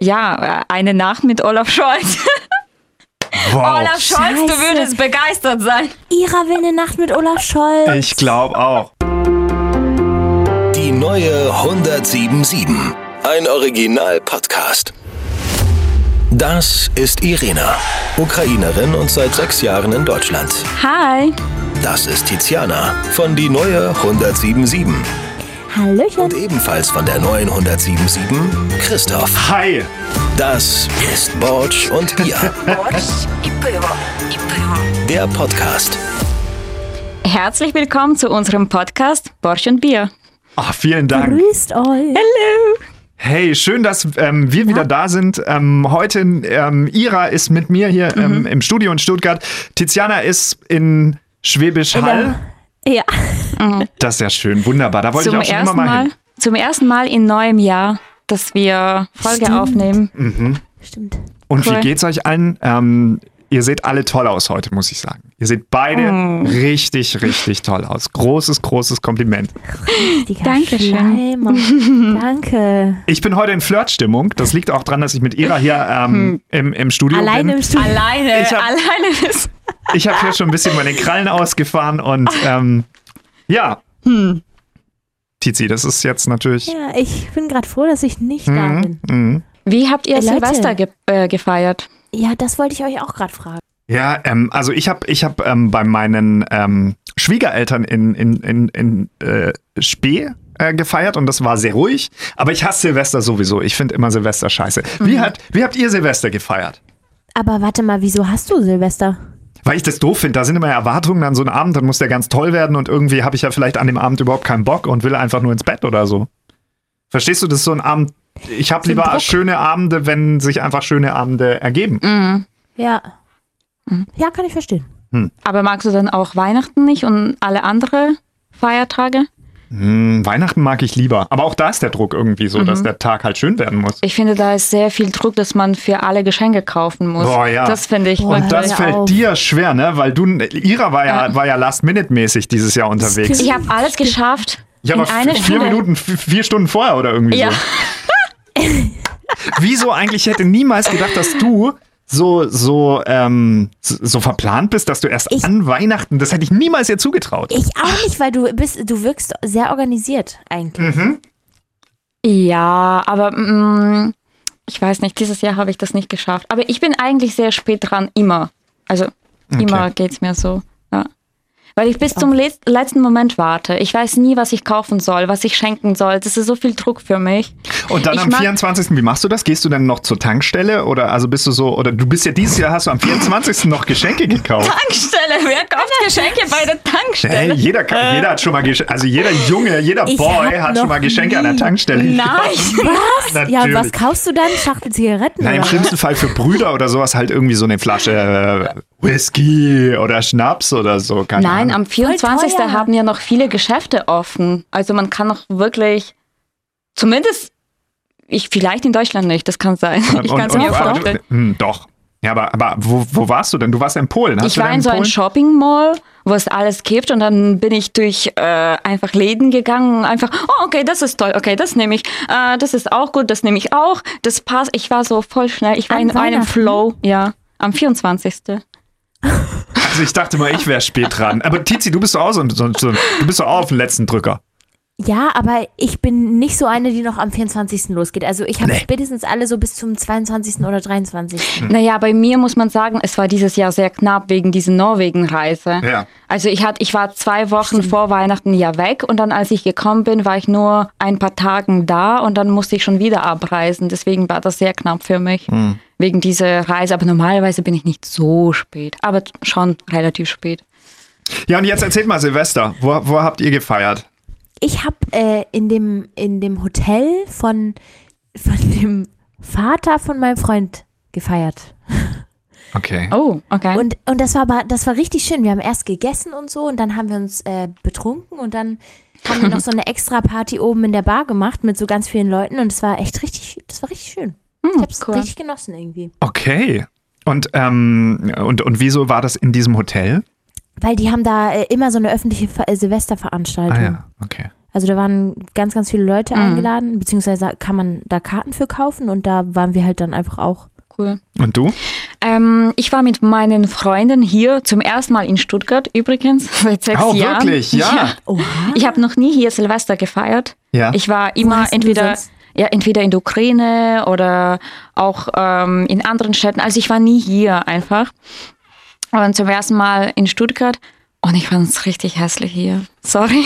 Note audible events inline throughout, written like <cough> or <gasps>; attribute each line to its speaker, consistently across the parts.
Speaker 1: Ja, eine Nacht mit Olaf Scholz. <laughs>
Speaker 2: Wow.
Speaker 1: Olaf Scholz, du
Speaker 3: Scheiße.
Speaker 1: würdest begeistert sein.
Speaker 3: Ira will eine Nacht mit Olaf Scholz.
Speaker 2: Ich glaube auch.
Speaker 4: Die neue 1077. Ein Original-Podcast. Das ist Irina, Ukrainerin und seit sechs Jahren in Deutschland.
Speaker 1: Hi.
Speaker 4: Das ist Tiziana von die neue 1077.
Speaker 3: Hallöchen.
Speaker 4: Und ebenfalls von der neuen 1077 Christoph.
Speaker 2: Hi.
Speaker 4: Das ist Borch und Bia, <laughs> der Podcast.
Speaker 1: Herzlich willkommen zu unserem Podcast Borsch und Bier.
Speaker 2: Ach, vielen Dank.
Speaker 3: Grüßt euch.
Speaker 2: Hey, schön, dass ähm, wir wieder da sind. Ähm, heute, ähm, Ira ist mit mir hier ähm, im Studio in Stuttgart. Tiziana ist in Schwäbisch Hall.
Speaker 3: Ja.
Speaker 2: Das ist ja schön, wunderbar. Da wollte
Speaker 1: Zum
Speaker 2: ich auch schon immer mal
Speaker 1: mal,
Speaker 2: hin.
Speaker 1: zum ersten Mal in neuem Jahr, dass wir Folge
Speaker 3: Stimmt.
Speaker 1: aufnehmen.
Speaker 3: Stimmt.
Speaker 2: Und
Speaker 1: Cool.
Speaker 2: wie geht's euch allen? Ähm, ihr seht alle toll aus heute, muss ich sagen. Ihr seht beide
Speaker 1: Mm.
Speaker 2: richtig, richtig toll aus. Großes, großes Kompliment.
Speaker 3: Richtiger
Speaker 1: Dankeschön.
Speaker 3: Schleimer. Danke.
Speaker 2: Ich bin heute in Flirtstimmung. Das liegt auch daran, dass ich mit Ira hier ähm, im, im Studio
Speaker 3: Alleine
Speaker 2: bin.
Speaker 3: im Studio.
Speaker 1: Alleine,
Speaker 2: Ich hab-
Speaker 1: alleine ist.
Speaker 2: Ich habe hier schon ein bisschen meine Krallen ausgefahren und ähm, ja.
Speaker 1: Hm.
Speaker 2: Tizi, das ist jetzt natürlich.
Speaker 3: Ja, ich bin gerade froh, dass ich nicht da
Speaker 2: Mhm,
Speaker 3: bin.
Speaker 2: mhm.
Speaker 1: Wie habt ihr
Speaker 3: Leute.
Speaker 1: Silvester ge äh, gefeiert?
Speaker 3: Ja, das wollte ich euch auch gerade fragen.
Speaker 2: Ja, ähm, also ich habe ich hab, ähm, bei meinen ähm, Schwiegereltern in, in, in, in äh, Spee äh, gefeiert und das war sehr ruhig. Aber ich hasse Silvester sowieso. Ich finde immer Silvester scheiße. Wie, hat, wie habt ihr Silvester gefeiert?
Speaker 3: Aber warte mal, wieso hast du Silvester?
Speaker 2: Weil ich das doof finde. Da sind immer Erwartungen an so einen Abend, dann muss der ganz toll werden und irgendwie habe ich ja vielleicht an dem Abend überhaupt keinen Bock und will einfach nur ins Bett oder so. Verstehst du, das ist so ein Abend. Ich habe lieber schöne Abende, wenn sich einfach schöne Abende ergeben.
Speaker 1: Mhm.
Speaker 3: Ja. Ja, kann ich verstehen.
Speaker 1: Aber magst du dann auch Weihnachten nicht und alle andere Feiertage?
Speaker 2: Hm, Weihnachten mag ich lieber. Aber auch da ist der Druck irgendwie so,
Speaker 3: Mhm.
Speaker 2: dass der Tag halt schön werden muss.
Speaker 1: Ich finde, da ist sehr viel Druck, dass man für alle Geschenke kaufen muss.
Speaker 2: Boah, ja.
Speaker 1: Das finde ich.
Speaker 3: Boah,
Speaker 2: Und das fällt
Speaker 3: auf.
Speaker 2: dir schwer, ne? Weil du, Ira war ja,
Speaker 1: Ja.
Speaker 2: war ja Last-Minute-mäßig dieses Jahr unterwegs.
Speaker 1: ich habe alles geschafft. In einer
Speaker 2: vier
Speaker 1: Stunde.
Speaker 2: Minuten, vier Stunden vorher oder irgendwie
Speaker 1: Ja.
Speaker 2: so. <laughs> Wieso eigentlich? Ich hätte niemals gedacht, dass du so, so, ähm, so, verplant bist, dass du erst
Speaker 3: Ich-
Speaker 2: an Weihnachten, das hätte ich niemals dir zugetraut.
Speaker 3: Ich auch nicht, weil du bist, du wirkst sehr organisiert eigentlich.
Speaker 1: Ja, aber mm, ich weiß nicht, dieses Jahr habe ich das nicht geschafft. Aber ich bin eigentlich sehr spät dran, immer. Also immer geht's mir so. Weil ich bis zum les- letzten Moment warte. Ich weiß nie, was ich kaufen soll, was ich schenken soll. Das ist so viel Druck für mich.
Speaker 2: Und dann
Speaker 1: Ich
Speaker 2: am
Speaker 1: mag-
Speaker 2: 24. Wie machst du das? Gehst du dann noch zur Tankstelle oder also bist du so oder du bist ja dieses Jahr hast du am 24. noch Geschenke gekauft?
Speaker 1: Tankstelle, wer kauft Geschenke bei der
Speaker 2: Hey,
Speaker 1: Tankstelle?
Speaker 2: jeder, kann, jeder hat schon mal Geschenke, also jeder Junge, jeder
Speaker 3: Ich
Speaker 2: Boy hat schon mal Geschenke an der
Speaker 3: nie-
Speaker 2: Tankstelle.
Speaker 1: Nein.
Speaker 3: Was? <laughs>
Speaker 2: Natürlich.
Speaker 3: Ja, und was kaufst du dann? Schachtel Zigaretten?
Speaker 2: Na, im schlimmsten Fall für Brüder oder sowas halt irgendwie so eine Flasche äh, Whisky oder Schnaps oder so. Keine
Speaker 1: Nein,
Speaker 2: Ahnung.
Speaker 1: am 24.
Speaker 3: teuer.
Speaker 1: haben ja noch viele Geschäfte offen. Also man kann noch wirklich, zumindest, ich vielleicht in Deutschland nicht, das kann sein. <laughs> Ich kann es
Speaker 2: Und-
Speaker 1: mir
Speaker 2: und-
Speaker 1: vorstellen.
Speaker 2: Hm, doch. Ja, aber, aber wo, wo warst du denn? Du warst in Polen. Hast
Speaker 1: Ich
Speaker 2: du
Speaker 1: war in so einem? Shopping Mall, wo es alles gibt und dann bin ich durch äh, einfach Läden gegangen und einfach, oh okay, das ist toll, okay, das nehme ich, äh, das ist auch gut, das nehme ich auch, das passt. Ich war so voll schnell, ich war
Speaker 3: An
Speaker 1: in einem? Flow, ja, am 24.
Speaker 2: Also ich dachte mal, ich wäre spät dran. Aber Tizi, du bist doch auch so, so, so du bist doch auch auf den letzten Drücker.
Speaker 3: Ja, aber ich bin nicht so eine, die noch am 24. losgeht. Also ich habe
Speaker 2: Nee.
Speaker 3: spätestens alle so bis zum 22. oder 23.
Speaker 1: Naja, bei mir muss man sagen, es war dieses Jahr sehr knapp wegen dieser Norwegen-Reise.
Speaker 2: Ja.
Speaker 1: Also ich, hatte, ich war zwei Wochen vor Weihnachten ja weg und dann, als ich gekommen bin, war ich nur ein paar Tagen da und dann musste ich schon wieder abreisen. Deswegen war das sehr knapp für mich wegen dieser Reise. Aber normalerweise bin ich nicht so spät, aber schon relativ spät.
Speaker 2: Ja, und jetzt erzählt mal Silvester. Wo, wo habt ihr gefeiert?
Speaker 3: Ich habe äh, in, dem, in dem Hotel von, von dem Vater von meinem Freund gefeiert.
Speaker 2: Okay.
Speaker 1: Oh, okay.
Speaker 3: Und, und das war aber, das war richtig schön. Wir haben erst gegessen und so und dann haben wir uns äh, betrunken und dann haben wir noch so eine <laughs> extra Party oben in der Bar gemacht mit so ganz vielen Leuten und es war echt richtig, das war richtig schön. Ich habe es
Speaker 1: cool.
Speaker 3: richtig genossen irgendwie.
Speaker 2: Okay. Und, ähm, und, und wieso war das in diesem Hotel?
Speaker 3: Weil die haben da äh, immer so eine öffentliche äh, Silvesterveranstaltung.
Speaker 2: Ah ja, okay.
Speaker 3: Also da waren ganz, ganz viele Leute
Speaker 1: Mhm.
Speaker 3: eingeladen, beziehungsweise kann man da Karten für kaufen und da waren wir halt dann einfach auch.
Speaker 1: Cool.
Speaker 2: Und du?
Speaker 1: Ähm, ich war mit meinen Freunden hier zum ersten Mal in Stuttgart übrigens <laughs> seit sechs
Speaker 2: Oh,
Speaker 1: Jahren.
Speaker 2: wirklich? Ja. <laughs>
Speaker 3: Oha.
Speaker 1: Ich habe noch nie hier Silvester gefeiert.
Speaker 2: Ja.
Speaker 1: Ich war immer entweder
Speaker 3: sonst?
Speaker 1: Ja entweder in der Ukraine oder auch ähm, in anderen Städten. Also ich war nie hier einfach. Und zum ersten Mal in Stuttgart und ich fand es richtig hässlich hier. Sorry.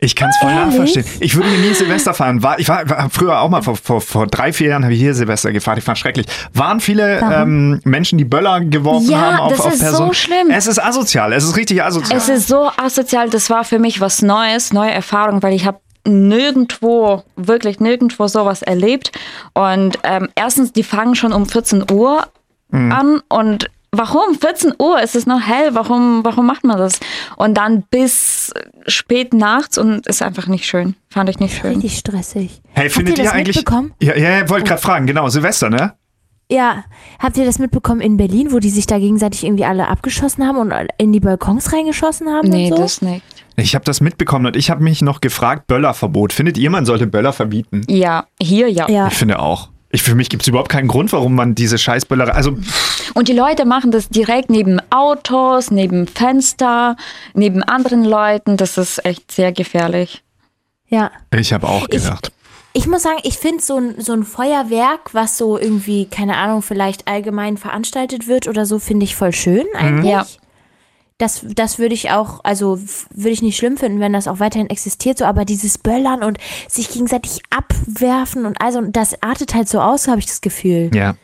Speaker 2: Ich kann es voll nachverstehen. Ich würde mir nie Silvester feiern. War, ich war, war früher auch mal vor, vor, vor drei, vier Jahren habe ich hier Silvester gefeiert. Ich fand schrecklich. Waren viele ähm, Menschen, die Böller geworfen
Speaker 1: Ja,
Speaker 2: haben auf,
Speaker 1: das
Speaker 2: auf
Speaker 1: ist so schlimm.
Speaker 2: Es ist asozial. Es ist richtig asozial.
Speaker 1: Es ist so asozial, das war für mich was Neues, neue Erfahrung, weil ich habe nirgendwo, wirklich nirgendwo sowas erlebt. Und ähm, erstens, die fangen schon um 14 Uhr an und warum 14 Uhr? Es ist noch hell, warum, warum macht man das? Und dann bis spät nachts und ist einfach nicht schön. Fand ich nicht schön.
Speaker 3: Richtig stressig.
Speaker 2: hey, findet
Speaker 3: Habt ihr
Speaker 2: ihr
Speaker 3: das
Speaker 2: eigentlich.
Speaker 3: mitbekommen?
Speaker 2: Ja, ja, ja wollte gerade fragen. Genau, Silvester, ne?
Speaker 3: Ja, habt ihr das mitbekommen in Berlin, wo die sich da gegenseitig irgendwie alle abgeschossen haben und in die Balkons reingeschossen haben
Speaker 1: Nee,
Speaker 3: und so?
Speaker 1: das nicht.
Speaker 2: Ich habe das mitbekommen und ich habe mich noch gefragt, Böllerverbot. Findet ihr, man sollte Böller verbieten?
Speaker 1: Ja, hier ja.
Speaker 3: ja.
Speaker 2: Ich finde auch. Ich, für mich gibt es überhaupt keinen Grund, warum man diese Scheißböller. Also,
Speaker 1: Und die Leute machen das direkt neben Autos, neben Fenster, neben anderen Leuten. Das ist echt sehr gefährlich.
Speaker 3: ja.
Speaker 2: ich habe auch gedacht.
Speaker 3: Ich muss sagen, ich finde so ein, so ein Feuerwerk, was so irgendwie, keine Ahnung, vielleicht allgemein veranstaltet wird oder so, finde ich voll schön eigentlich.
Speaker 1: Ja.
Speaker 3: Das, das würde ich auch, also würde ich nicht schlimm finden, wenn das auch weiterhin existiert, so, aber dieses Böllern und sich gegenseitig abwerfen und also, das artet halt so aus, habe ich das Gefühl.
Speaker 2: ja.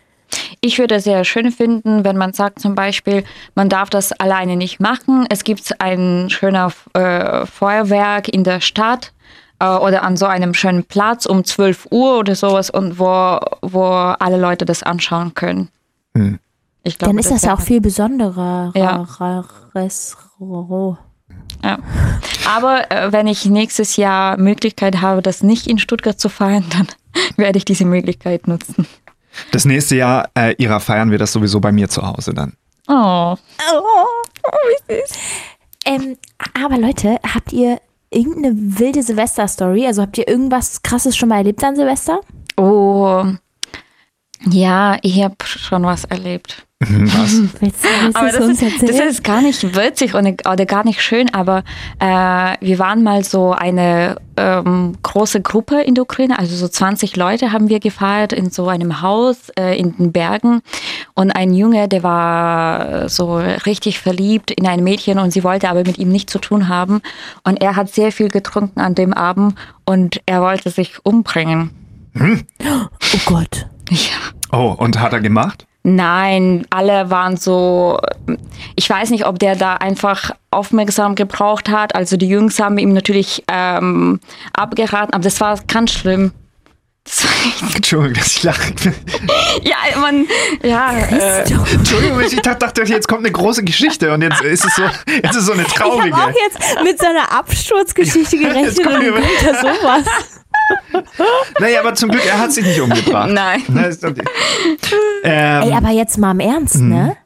Speaker 1: Ich würde es sehr schön finden, wenn man sagt zum Beispiel, man darf das alleine nicht machen. Es gibt ein schöner äh, Feuerwerk in der Stadt äh, oder an so einem schönen Platz um 12 Uhr oder sowas und wo, wo alle Leute das anschauen können.
Speaker 2: Hm.
Speaker 1: Ich glaube,
Speaker 3: Dann ist das ja auch viel besonderer.
Speaker 1: Ja.
Speaker 3: Ra- res- ro-
Speaker 1: Ja. Aber äh, wenn ich nächstes Jahr Möglichkeit habe, das nicht in Stuttgart zu feiern, <laughs> dann werde ich diese Möglichkeit nutzen.
Speaker 2: Das nächste Jahr äh, ihrer feiern wir das sowieso bei mir zu Hause dann.
Speaker 1: Oh.
Speaker 3: Ähm, aber Leute, habt ihr irgendeine wilde Silvester-Story? Also habt ihr irgendwas krasses schon mal erlebt an Silvester?
Speaker 1: Oh. Ja, ich habe schon was erlebt. <laughs>
Speaker 2: Was?
Speaker 3: Willst, willst du
Speaker 1: Aber
Speaker 3: es
Speaker 1: das
Speaker 3: uns
Speaker 1: ist,
Speaker 3: erzählen?
Speaker 1: das ist gar nicht witzig oder, oder gar nicht schön, aber äh, wir waren mal so eine ähm, große Gruppe in der Ukraine, also so 20 Leute haben wir gefeiert in so einem Haus äh, in den Bergen und ein Junge, der war so richtig verliebt in ein Mädchen und sie wollte aber mit ihm nichts zu tun haben und er hat sehr viel getrunken an dem Abend und er wollte sich umbringen.
Speaker 3: oh Gott.
Speaker 1: Ja.
Speaker 2: Oh, und hat er gemacht?
Speaker 1: Nein, alle waren so, ich weiß nicht, ob der da einfach aufmerksam gebraucht hat. Also die Jungs haben ihm natürlich ähm, abgeraten, aber das war ganz schlimm. Das <laughs>
Speaker 2: Entschuldigung, dass ich lache. <laughs>
Speaker 1: ja, man, ja, äh,
Speaker 2: Entschuldigung, ich dachte, jetzt kommt eine große Geschichte und jetzt ist es so, jetzt ist es so eine
Speaker 3: Ich
Speaker 2: traurige.
Speaker 3: habe auch jetzt mit so einer Absturzgeschichte <laughs> gerechnet
Speaker 2: kommt
Speaker 3: und da sowas. <laughs>
Speaker 2: Naja, aber zum Glück, er hat sich nicht umgebracht.
Speaker 1: Nein. <laughs>
Speaker 2: Na, ist okay. ähm,
Speaker 3: Ey, aber jetzt mal im Ernst, ne?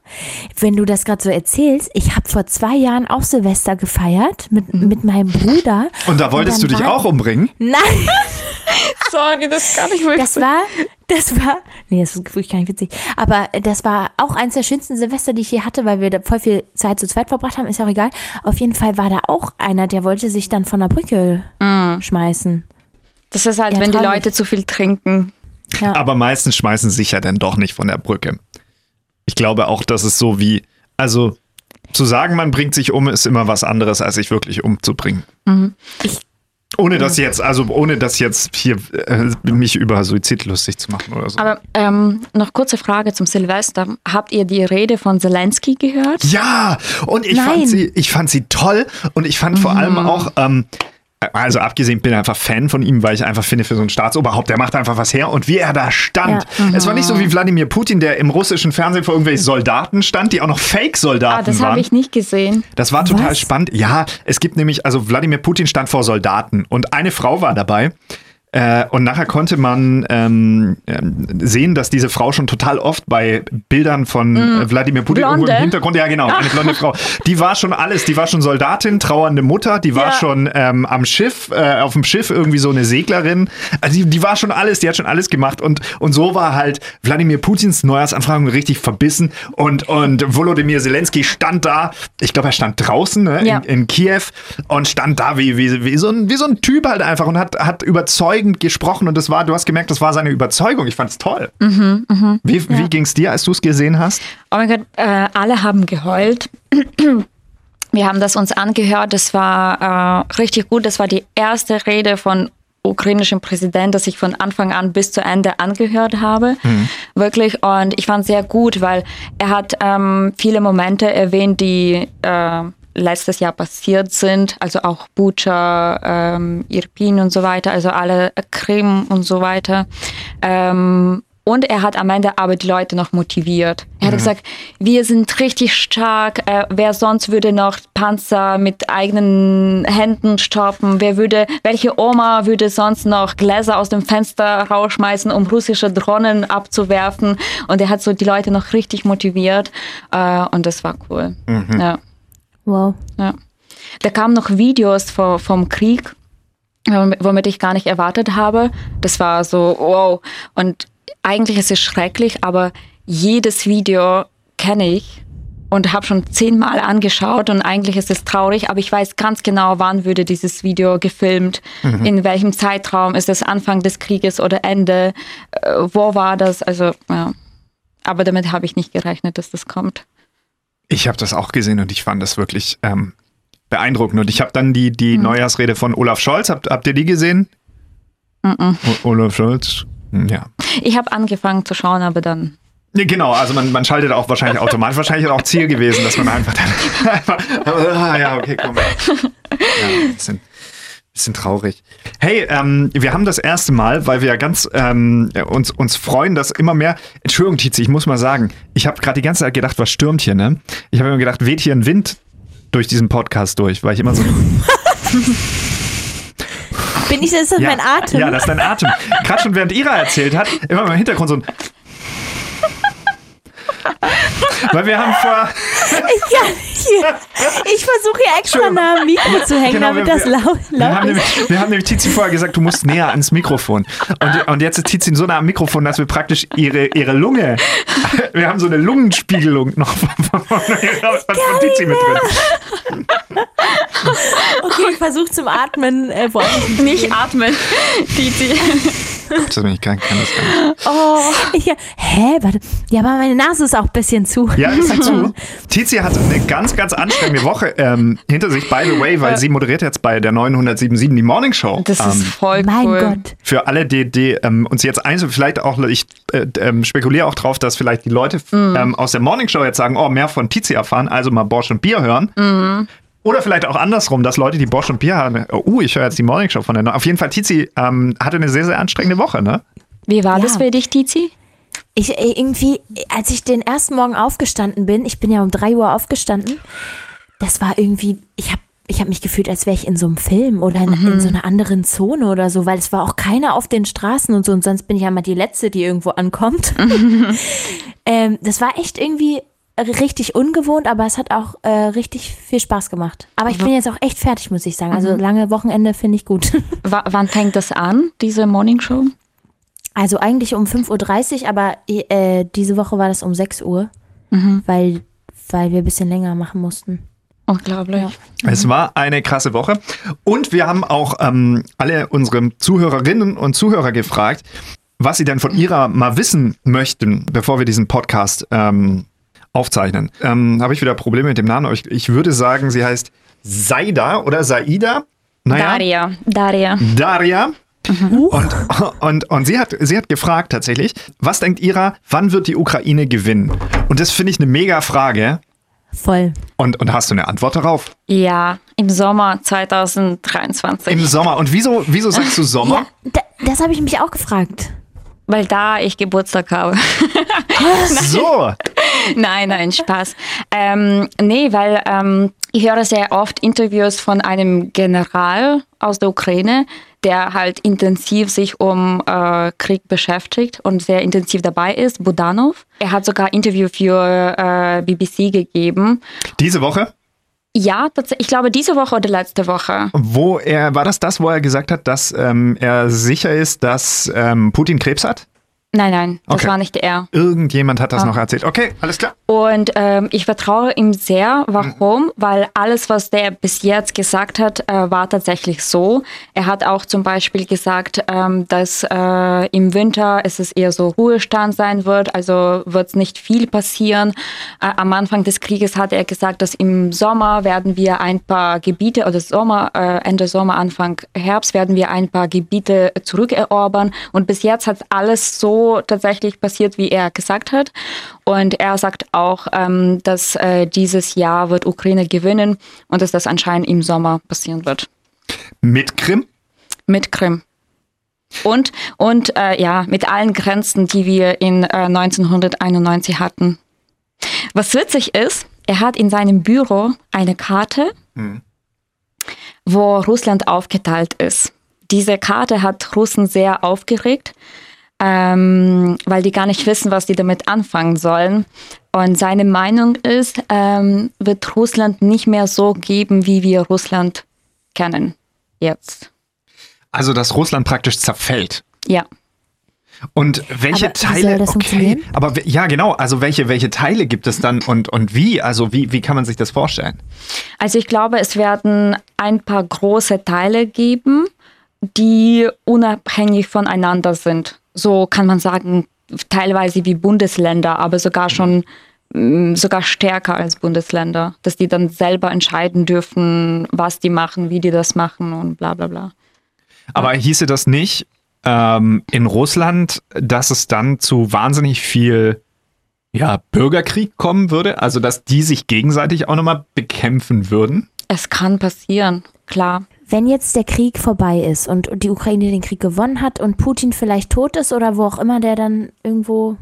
Speaker 3: Wenn du das gerade so erzählst, ich habe vor zwei Jahren auch Silvester gefeiert mit, mit meinem Bruder.
Speaker 2: und da wolltest
Speaker 3: dann
Speaker 2: du dich auch umbringen?
Speaker 3: Nein, <laughs>
Speaker 1: sorry, das kann ich wirklich.
Speaker 3: das war, das war, nee, das ist wirklich gar nicht witzig. Aber das war auch eins der schönsten Silvester, die ich je hatte, weil wir da voll viel Zeit zu zweit verbracht haben, ist auch egal. Auf jeden Fall war da auch einer, der wollte sich dann von der Brücke schmeißen.
Speaker 1: Das ist halt,
Speaker 3: Ja,
Speaker 1: wenn die. Leute zu viel trinken.
Speaker 3: Ja.
Speaker 2: Aber meistens schmeißen sie sich ja dann doch nicht von der Brücke. Ich glaube auch, dass es so wie, also zu sagen, man bringt sich um, ist immer was anderes, als sich wirklich umzubringen.
Speaker 3: Ich-
Speaker 2: ohne das jetzt, also ohne das jetzt hier äh, mich über Suizid lustig zu machen oder so.
Speaker 1: Aber ähm, noch kurze Frage zum Silvester. Habt ihr die Rede von Zelensky gehört?
Speaker 2: Ja, und ich
Speaker 3: Nein.
Speaker 2: fand sie, ich fand sie toll und ich fand vor allem auch, ähm, also abgesehen, ich bin einfach Fan von ihm, weil ich einfach finde, für so ein Staatsoberhaupt, der macht einfach was her und wie er da stand. Es war nicht so wie Wladimir Putin, der im russischen Fernsehen vor irgendwelchen Soldaten stand, die auch noch Fake-Soldaten
Speaker 1: Ah, das
Speaker 2: waren.
Speaker 1: habe ich nicht gesehen.
Speaker 2: Das war total
Speaker 3: Was?
Speaker 2: spannend. Ja, es gibt nämlich, also Wladimir Putin stand vor Soldaten und eine Frau war dabei, Äh, und nachher konnte man ähm, ähm, sehen, dass diese Frau schon total oft bei Bildern von äh, Wladimir Putin
Speaker 1: Blonde?
Speaker 2: im Hintergrund, ja genau, eine blonde Frau, <laughs> die war schon alles, die war schon Soldatin, trauernde Mutter, die war
Speaker 1: Ja.
Speaker 2: schon ähm, am Schiff, äh, auf dem Schiff irgendwie so eine Seglerin, also die, die war schon alles, die hat schon alles gemacht und, und so war halt Wladimir Putins Neujahrsanfragung richtig verbissen und, und Volodymyr Zelensky stand da, ich glaube er stand draußen ne,
Speaker 1: Ja.
Speaker 2: in, in Kiew und stand da wie, wie, wie, so ein, wie so ein Typ halt einfach und hat, hat überzeugend gesprochen und das war, du hast gemerkt, das war seine Überzeugung. Ich fand's toll. Wie, wie ging's dir, als du es gesehen hast?
Speaker 1: Oh mein Gott, äh, alle haben geheult. <clears throat> Wir haben das uns angehört. Das war äh, richtig gut. Das war die erste Rede von ukrainischem Präsident, das ich von Anfang an bis zu Ende angehört habe. Wirklich. Und ich fand sehr gut, weil er hat ähm, viele Momente erwähnt, die äh, letztes Jahr passiert sind. Also auch Bucha, ähm, Irpin und so weiter. Also alle äh, Krim und so weiter. Ähm, und er hat am Ende aber die Leute noch motiviert. Er hat gesagt, wir sind richtig stark. Äh, wer sonst würde noch Panzer mit eigenen Händen stoppen? Wer würde, welche Oma würde sonst noch Gläser aus dem Fenster rausschmeißen, um russische Drohnen abzuwerfen? Und er hat so die Leute noch richtig motiviert. Äh, und das war cool. Ja.
Speaker 3: Wow.
Speaker 1: Ja. Da kamen noch Videos vo- vom Krieg, wom- womit ich gar nicht erwartet habe. Das war so, wow. Und eigentlich ist es schrecklich, aber jedes Video kenne ich und habe schon zehnmal angeschaut und eigentlich ist es traurig, aber ich weiß ganz genau, wann würde dieses Video gefilmt, in welchem Zeitraum, ist es Anfang des Krieges oder Ende, äh, wo war das, also ja. Aber damit habe ich nicht gerechnet, dass das kommt.
Speaker 2: Ich habe das auch gesehen und ich fand das wirklich ähm, beeindruckend. Und ich habe dann die, die Neujahrsrede von Olaf Scholz, habt, habt ihr die gesehen? O Olaf Scholz? Hm, Ja.
Speaker 1: Ich habe angefangen zu schauen, aber dann
Speaker 2: genau, also man, man schaltet auch wahrscheinlich automatisch. <laughs> Wahrscheinlich auch Ziel gewesen, dass man einfach dann <laughs> <laughs> einfach, ah, ja, okay, komm. Ja, ein bisschen, traurig. Hey, ähm, wir haben das erste Mal, weil wir ja ganz ähm, uns, uns freuen, dass immer mehr. Entschuldigung, Tizi, ich muss mal sagen, ich habe gerade die ganze Zeit gedacht, was stürmt hier, ne? Ich habe immer gedacht, weht hier ein Wind durch diesen Podcast durch, weil ich immer so.
Speaker 3: Bin ich, ist das
Speaker 2: ja,
Speaker 3: mein Atem?
Speaker 2: Ja, das ist dein Atem. Gerade schon während Ira erzählt hat, immer im Hintergrund so ein. <laughs> Weil wir haben vor. <laughs>
Speaker 3: Hier, ich versuche hier extra nah am Mikro zu hängen,
Speaker 2: Genau,
Speaker 3: damit
Speaker 2: wir-
Speaker 3: das laut,
Speaker 2: Wir
Speaker 3: laut
Speaker 2: haben,
Speaker 3: ist.
Speaker 2: nämlich, wir haben nämlich Tizi vorher gesagt, du musst näher ans Mikrofon. Und, und jetzt ist Tizi so nah am Mikrofon, dass wir praktisch ihre, ihre Lunge, <laughs> wir haben so eine Lungenspiegelung noch von, von, von, von Tizi mit drin.
Speaker 3: Okay, <laughs> ich versuche zum Atmen. Äh, wo ich
Speaker 1: nicht atmen. Titi.
Speaker 2: Das bin ich kann, kann das gar nicht.
Speaker 3: oh, ich, hä, warte. Ja, aber meine Nase ist auch ein bisschen zu.
Speaker 2: Ja, ist <laughs> sie zu. Tizi hat eine ganz, ganz anstrengende Woche ähm, hinter sich, by the way, weil sie moderiert jetzt bei der 977 die Morning Show.
Speaker 1: Das ist
Speaker 2: ähm,
Speaker 1: voll
Speaker 3: Mein
Speaker 1: cool.
Speaker 3: Gott.
Speaker 2: für alle, die, die ähm, uns jetzt eins, vielleicht auch, ich äh, ähm, spekuliere auch drauf, dass vielleicht die Leute ähm, aus der Morning Show jetzt sagen, oh, mehr von Tizi erfahren, also mal Bosch und Bier hören. Oder vielleicht auch andersrum, dass Leute, die Bosch und Bier haben, oh, uh, ich höre jetzt die Morning Show von der. Neu- Auf jeden Fall, Tizi ähm, hatte eine sehr, sehr anstrengende Woche, ne?
Speaker 1: Wie war
Speaker 3: Ja.
Speaker 1: das für dich, Tizi?
Speaker 3: Ich äh, irgendwie, als ich den ersten Morgen aufgestanden bin, ich bin ja um 3 Uhr aufgestanden, das war irgendwie, ich habe ich hab mich gefühlt, als wäre ich in so einem Film oder in, in so einer anderen Zone oder so, weil es war auch keiner auf den Straßen und so und sonst bin ich ja mal die Letzte, die irgendwo ankommt. <laughs> <laughs> ähm, das war echt irgendwie richtig ungewohnt, aber es hat auch äh, richtig viel Spaß gemacht. Aber ich bin jetzt auch echt fertig, muss ich sagen. Also lange Wochenende finde ich gut. <laughs>
Speaker 1: W wann fängt das an, diese Morning Show?
Speaker 3: Also eigentlich um 5.30 Uhr, aber äh, diese Woche war das um 6 Uhr, weil, weil wir ein bisschen länger machen mussten.
Speaker 1: Unglaublich.
Speaker 2: Es war eine krasse Woche. Und wir haben auch ähm, alle unsere Zuhörerinnen und Zuhörer gefragt, was sie denn von ihrer mal wissen möchten, bevor wir diesen Podcast ähm, aufzeichnen. Ähm, Habe ich wieder Probleme mit dem Namen. aber Ich, ich würde sagen, sie heißt Saida oder Saida. Naja,
Speaker 1: Daria. Daria.
Speaker 2: Daria. Und, und, und sie, hat, sie hat gefragt tatsächlich, was denkt Ira, wann wird die Ukraine gewinnen? Und das finde ich eine mega Frage.
Speaker 3: Voll.
Speaker 2: Und, und hast du eine Antwort darauf?
Speaker 1: Ja, im Sommer 2023.
Speaker 2: Im Sommer. Und wieso, wieso sagst du Sommer?
Speaker 3: Ja, da, das habe ich mich auch gefragt.
Speaker 1: Weil da ich Geburtstag habe. <laughs>
Speaker 2: So.
Speaker 1: Nein, nein, Spaß. Ähm, nee, weil ähm, ich höre sehr oft Interviews von einem General aus der Ukraine, der halt intensiv sich um äh, Krieg beschäftigt und sehr intensiv dabei ist, Budanov. Er hat sogar Interview für äh, BBC gegeben.
Speaker 2: Diese Woche?
Speaker 1: Ja, ich glaube diese Woche oder letzte Woche.
Speaker 2: Wo er, war das das, wo er gesagt hat, dass ähm, er sicher ist, dass ähm, Putin Krebs hat?
Speaker 1: Nein, nein, das
Speaker 2: Okay.
Speaker 1: war nicht er.
Speaker 2: Irgendjemand hat das
Speaker 1: Ah.
Speaker 2: noch erzählt. Okay, alles klar.
Speaker 1: Und ähm, ich vertraue ihm sehr. Warum? Weil alles, was der bis jetzt gesagt hat, äh, war tatsächlich so. Er hat auch zum Beispiel gesagt, ähm, dass äh, im Winter es ist eher so Ruhestand sein wird, also wird nicht viel passieren. Äh, am Anfang des Krieges hat er gesagt, dass im Sommer werden wir ein paar Gebiete, oder Sommer, äh, Ende Sommer, Anfang Herbst werden wir ein paar Gebiete zurückerobern. Und bis jetzt hat alles so tatsächlich passiert, wie er gesagt hat. Und er sagt auch, ähm, dass äh, dieses Jahr wird Ukraine gewinnen und dass das anscheinend im Sommer passieren wird.
Speaker 2: Mit Krim?
Speaker 1: Mit Krim. Und, und äh, ja, mit allen Grenzen, die wir in äh, 1991 hatten. Was witzig ist, er hat in seinem Büro eine Karte, wo Russland aufgeteilt ist. Diese Karte hat Russen sehr aufgeregt, ähm, weil die gar nicht wissen, was die damit anfangen sollen. Und seine Meinung ist, ähm, wird Russland nicht mehr so geben, wie wir Russland kennen jetzt.
Speaker 2: Also, dass Russland praktisch zerfällt.
Speaker 1: Ja.
Speaker 2: Und welche
Speaker 3: Aber wie
Speaker 2: Teile?
Speaker 3: soll das
Speaker 2: okay,
Speaker 3: funktionieren?
Speaker 2: aber ja, genau. Also welche welche Teile gibt es dann und und wie? Also wie wie kann man sich das vorstellen?
Speaker 1: Also ich glaube, es werden ein paar große Teile geben, die unabhängig voneinander sind. So kann man sagen, teilweise wie Bundesländer, aber sogar schon mm, sogar stärker als Bundesländer, dass die dann selber entscheiden dürfen, was die machen, wie die das machen und bla bla bla.
Speaker 2: Aber hieße das nicht ähm, in Russland, dass es dann zu wahnsinnig viel ja, Bürgerkrieg kommen würde? Also dass die sich gegenseitig auch nochmal bekämpfen würden?
Speaker 1: Es kann passieren, klar.
Speaker 3: Wenn jetzt der Krieg vorbei ist und die Ukraine den Krieg gewonnen hat und Putin vielleicht tot ist oder wo auch immer der dann irgendwo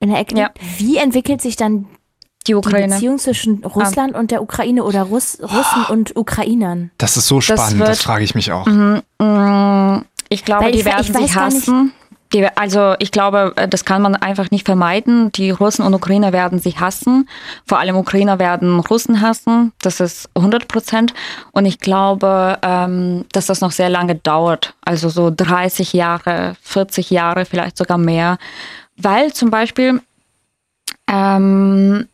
Speaker 3: in der Ecke
Speaker 1: Ja.
Speaker 3: liegt, wie entwickelt sich dann
Speaker 1: Die
Speaker 3: die
Speaker 1: Ukraine.
Speaker 3: Beziehung zwischen Russland und der Ukraine oder Russ Russen und Ukrainern?
Speaker 2: Das ist so spannend, das,
Speaker 1: wird-
Speaker 2: frage ich mich auch.
Speaker 1: Mm, Ich glaube,
Speaker 3: Weil
Speaker 1: die
Speaker 3: ich we-
Speaker 1: werden
Speaker 3: ich weiß
Speaker 1: sich
Speaker 3: gar nicht-
Speaker 1: hassen. Die, also ich glaube, äh, das kann man einfach nicht vermeiden. Die Russen und Ukrainer werden sich hassen. Vor allem Ukrainer werden Russen hassen. Das ist 100 Prozent. Und ich glaube, ähm, dass das noch sehr lange dauert. Also so 30 Jahre, 40 Jahre, vielleicht sogar mehr. Weil zum Beispiel ähm,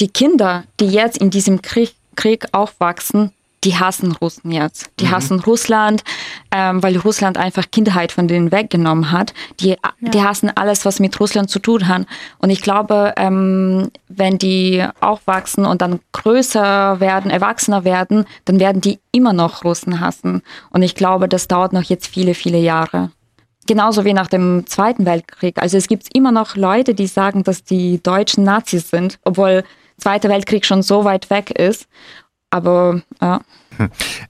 Speaker 1: die Kinder, die jetzt in diesem Krieg, Krieg aufwachsen, die hassen Russen jetzt. Die hassen Russland, ähm, weil Russland einfach Kindheit von denen weggenommen hat. Die, die hassen alles, was mit Russland zu tun hat. Und ich glaube, ähm, wenn die aufwachsen und dann größer werden, erwachsener werden, dann werden die immer noch Russen hassen. Und ich glaube, das dauert noch jetzt viele, viele Jahre. Genauso wie nach dem Zweiten Weltkrieg. Also es gibt immer noch Leute, die sagen, dass die Deutschen Nazis sind, obwohl Zweiter Weltkrieg schon so weit weg ist. Aber ja.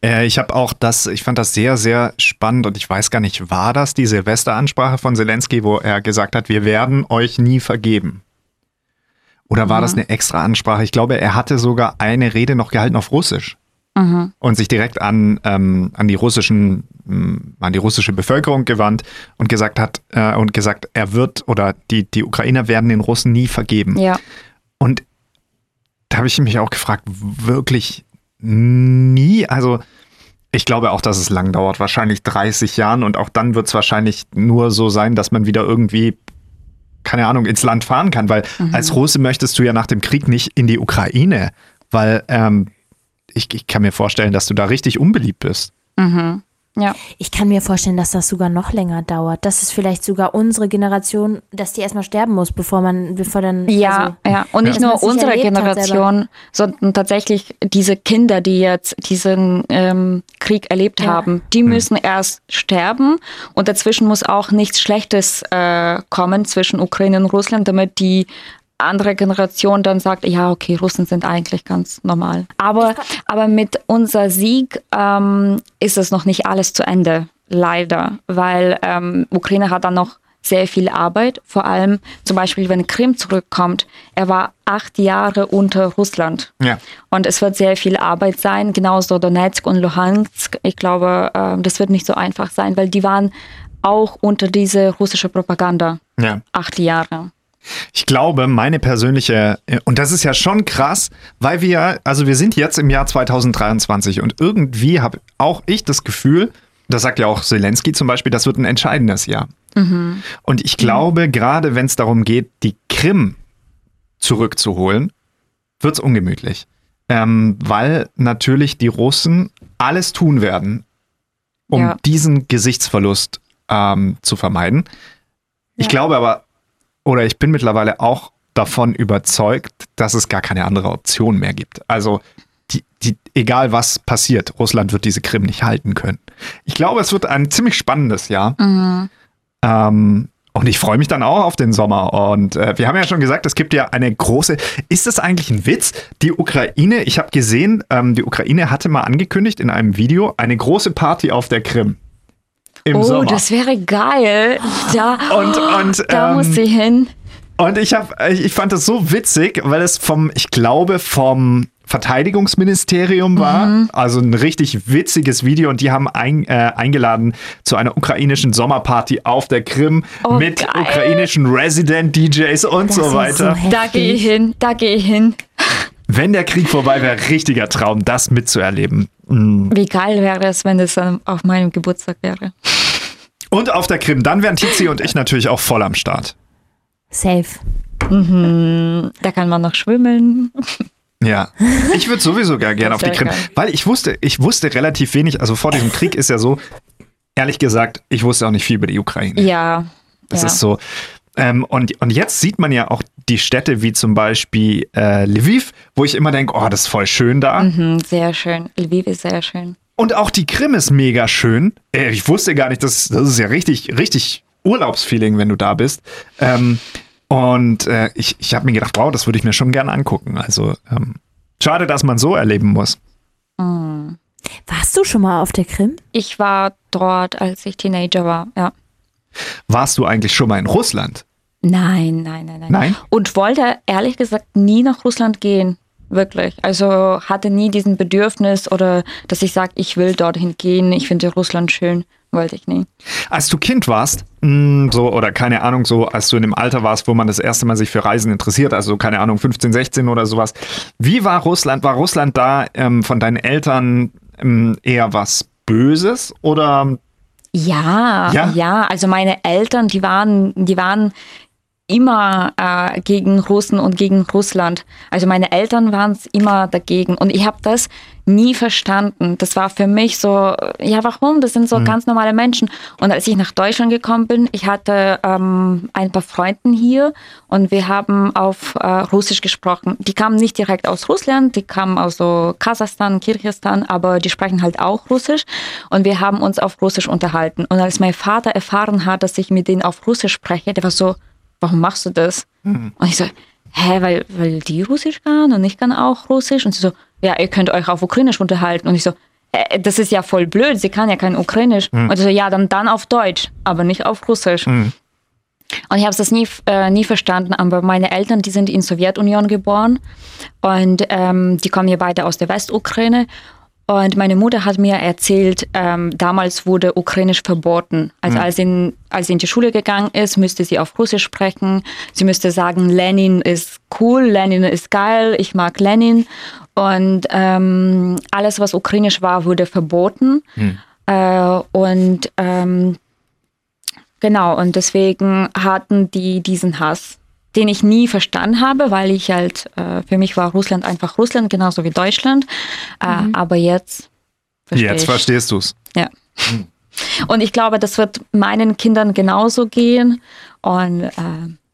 Speaker 2: Äh, ich habe auch das, ich fand das sehr, sehr spannend und ich weiß gar nicht, war das die Silvesteransprache von Zelensky, wo er gesagt hat, wir werden euch nie vergeben? Oder war das eine extra Ansprache? Ich glaube, er hatte sogar eine Rede noch gehalten auf Russisch. Und sich direkt an, ähm, an die russischen, ähm, an die russische Bevölkerung gewandt und gesagt hat, äh, und gesagt, er wird oder die, die Ukrainer werden den Russen nie vergeben.
Speaker 1: ja.
Speaker 2: Und da habe ich mich auch gefragt, wirklich nie? Also ich glaube auch, dass es lang dauert, wahrscheinlich 30 Jahren und auch dann wird es wahrscheinlich nur so sein, dass man wieder irgendwie, keine Ahnung, ins Land fahren kann, weil als Russe möchtest du ja nach dem Krieg nicht in die Ukraine, weil ähm, ich, ich kann mir vorstellen, dass du da richtig unbeliebt bist.
Speaker 1: Ja.
Speaker 3: Ich kann mir vorstellen, dass das sogar noch länger dauert. Dass es vielleicht sogar unsere Generation, dass die erstmal sterben muss, bevor man, bevor dann.
Speaker 1: Ja,
Speaker 3: also,
Speaker 1: ja. Und nicht nur unsere Generation, sondern tatsächlich diese Kinder, die jetzt diesen ähm, Krieg erlebt
Speaker 3: Ja.
Speaker 1: haben, die müssen erst sterben und dazwischen muss auch nichts Schlechtes äh, kommen zwischen Ukraine und Russland, damit die andere Generation dann sagt, ja, okay, Russen sind eigentlich ganz normal. Aber, aber mit unser Sieg ähm, ist es noch nicht alles zu Ende, leider, weil ähm, Ukraine hat dann noch sehr viel Arbeit, vor allem zum Beispiel, wenn Krim zurückkommt. Er war acht Jahre unter Russland.
Speaker 2: Ja.
Speaker 1: Und es wird sehr viel Arbeit sein, genauso Donetsk und Luhansk. Ich glaube, äh, das wird nicht so einfach sein, weil die waren auch unter diese russische Propaganda.
Speaker 2: Ja.
Speaker 1: Acht Jahre.
Speaker 2: Ich glaube, meine persönliche, und das ist ja schon krass, weil wir, also wir sind jetzt im Jahr 2023 und irgendwie habe auch ich das Gefühl, das sagt ja auch Zelensky zum Beispiel, das wird ein entscheidendes Jahr. Und ich glaube, gerade wenn es darum geht, die Krim zurückzuholen, wird es ungemütlich. Ähm, weil natürlich die Russen alles tun werden, um
Speaker 1: Ja.
Speaker 2: diesen Gesichtsverlust ähm, zu vermeiden. Ich
Speaker 1: Ja.
Speaker 2: glaube aber, oder ich bin mittlerweile auch davon überzeugt, dass es gar keine andere Option mehr gibt. Also die, die, egal was passiert, Russland wird diese Krim nicht halten können. Ich glaube, es wird ein ziemlich spannendes Jahr. Ähm, und ich freue mich dann auch auf den Sommer. Und äh, wir haben ja schon gesagt, es gibt ja eine große. Ist das eigentlich ein Witz? Die Ukraine, ich habe gesehen, ähm, die Ukraine hatte mal angekündigt in einem Video eine große Party auf der Krim. Im
Speaker 1: Oh,
Speaker 2: Sommer.
Speaker 1: das wäre geil. Da,
Speaker 2: Und- und,
Speaker 1: da
Speaker 2: ähm,
Speaker 1: muss sie hin.
Speaker 2: Und ich habe, ich fand das so witzig, weil es vom, ich glaube, vom Verteidigungsministerium war. Also ein richtig witziges Video und die haben ein, äh, eingeladen zu einer ukrainischen Sommerparty auf der Krim
Speaker 1: Oh,
Speaker 2: mit
Speaker 1: geil.
Speaker 2: ukrainischen Resident-DJs und
Speaker 3: Das
Speaker 2: so weiter.
Speaker 3: so
Speaker 1: Da gehe ich hin, da gehe ich hin.
Speaker 2: Wenn der Krieg vorbei wäre, richtiger Traum, das mitzuerleben. Mm.
Speaker 1: Wie geil wäre es, wenn das dann auf meinem Geburtstag wäre.
Speaker 2: Und auf der Krim, dann wären Tizi und ich natürlich auch voll am Start.
Speaker 3: Safe.
Speaker 1: Da kann man noch schwimmen.
Speaker 2: Ja, ich würde sowieso gar gerne auf die Krim,
Speaker 1: geil.
Speaker 2: weil ich wusste, ich wusste relativ wenig, also vor diesem Krieg ist ja so, ehrlich gesagt, ich wusste auch nicht viel über die Ukraine.
Speaker 1: Ja.
Speaker 2: Das
Speaker 1: ja.
Speaker 2: ist so. Ähm, und, und jetzt sieht man ja auch die Städte wie zum Beispiel äh, Lviv, wo ich immer denke, oh, das ist voll schön da.
Speaker 1: Mhm, sehr schön. Lviv ist sehr schön.
Speaker 2: Und auch die Krim ist mega schön. Äh, ich wusste gar nicht, das, das ist ja richtig, richtig Urlaubsfeeling, wenn du da bist. Ähm, und äh, ich, ich habe mir gedacht, wow, das würde ich mir schon gerne angucken. Also ähm, schade, dass man so erleben muss.
Speaker 3: Warst du schon mal auf der Krim?
Speaker 1: Ich war dort, als ich Teenager war. Ja.
Speaker 2: Warst du eigentlich schon mal in Russland?
Speaker 1: Nein, nein, nein, nein.
Speaker 2: Nein?
Speaker 1: Und wollte ehrlich gesagt nie nach Russland gehen. Wirklich. Also hatte nie diesen Bedürfnis oder dass ich sage, ich will dorthin gehen. Ich finde Russland schön. Wollte ich nie.
Speaker 2: Als du Kind warst, mh, so oder keine Ahnung, so als du in dem Alter warst, wo man das erste Mal sich für Reisen interessiert, also keine Ahnung, 15, 16 oder sowas. Wie war Russland? War Russland da ähm, von deinen Eltern ähm, eher was Böses oder
Speaker 1: Ja,
Speaker 2: Ja?
Speaker 1: ja, Also meine Eltern, die waren, die waren immer äh, gegen Russen und gegen Russland. Also meine Eltern waren es immer dagegen und ich habe das nie verstanden. Das war für mich so, ja, warum? Das sind so ganz normale Menschen. Und als ich nach Deutschland gekommen bin, ich hatte ähm, ein paar Freunden hier und wir haben auf äh, Russisch gesprochen. Die kamen nicht direkt aus Russland, die kamen aus so Kasachstan, Kirgisistan, aber die sprechen halt auch Russisch und wir haben uns auf Russisch unterhalten. Und als mein Vater erfahren hat, dass ich mit denen auf Russisch spreche, der war so, warum machst du das? Und ich so, hä, weil, weil die Russisch kann und ich kann auch Russisch. Und sie so, ja, ihr könnt euch auf Ukrainisch unterhalten. Und ich so, äh, das ist ja voll blöd, sie kann ja kein Ukrainisch. Und sie so, ja, dann, dann auf Deutsch, aber nicht auf Russisch. Und ich habe das nie, äh, nie verstanden, aber meine Eltern, die sind in Sowjetunion geboren und ähm, die kommen ja beide aus der Westukraine. Und meine Mutter hat mir erzählt, ähm, damals wurde Ukrainisch verboten. Also als, in, als sie in die Schule gegangen ist, müsste sie auf Russisch sprechen. Sie müsste sagen, Lenin ist cool, Lenin ist geil, ich mag Lenin. Und ähm, alles, was ukrainisch war, wurde verboten. Äh, und ähm, Genau, und deswegen hatten die diesen Hass, den ich nie verstanden habe, weil ich halt, äh, für mich war Russland einfach Russland, genauso wie Deutschland. Äh, Aber jetzt verstehe
Speaker 2: jetzt
Speaker 1: ich.
Speaker 2: verstehst du's?
Speaker 1: Ja. Und ich glaube, das wird meinen Kindern genauso gehen. Und äh,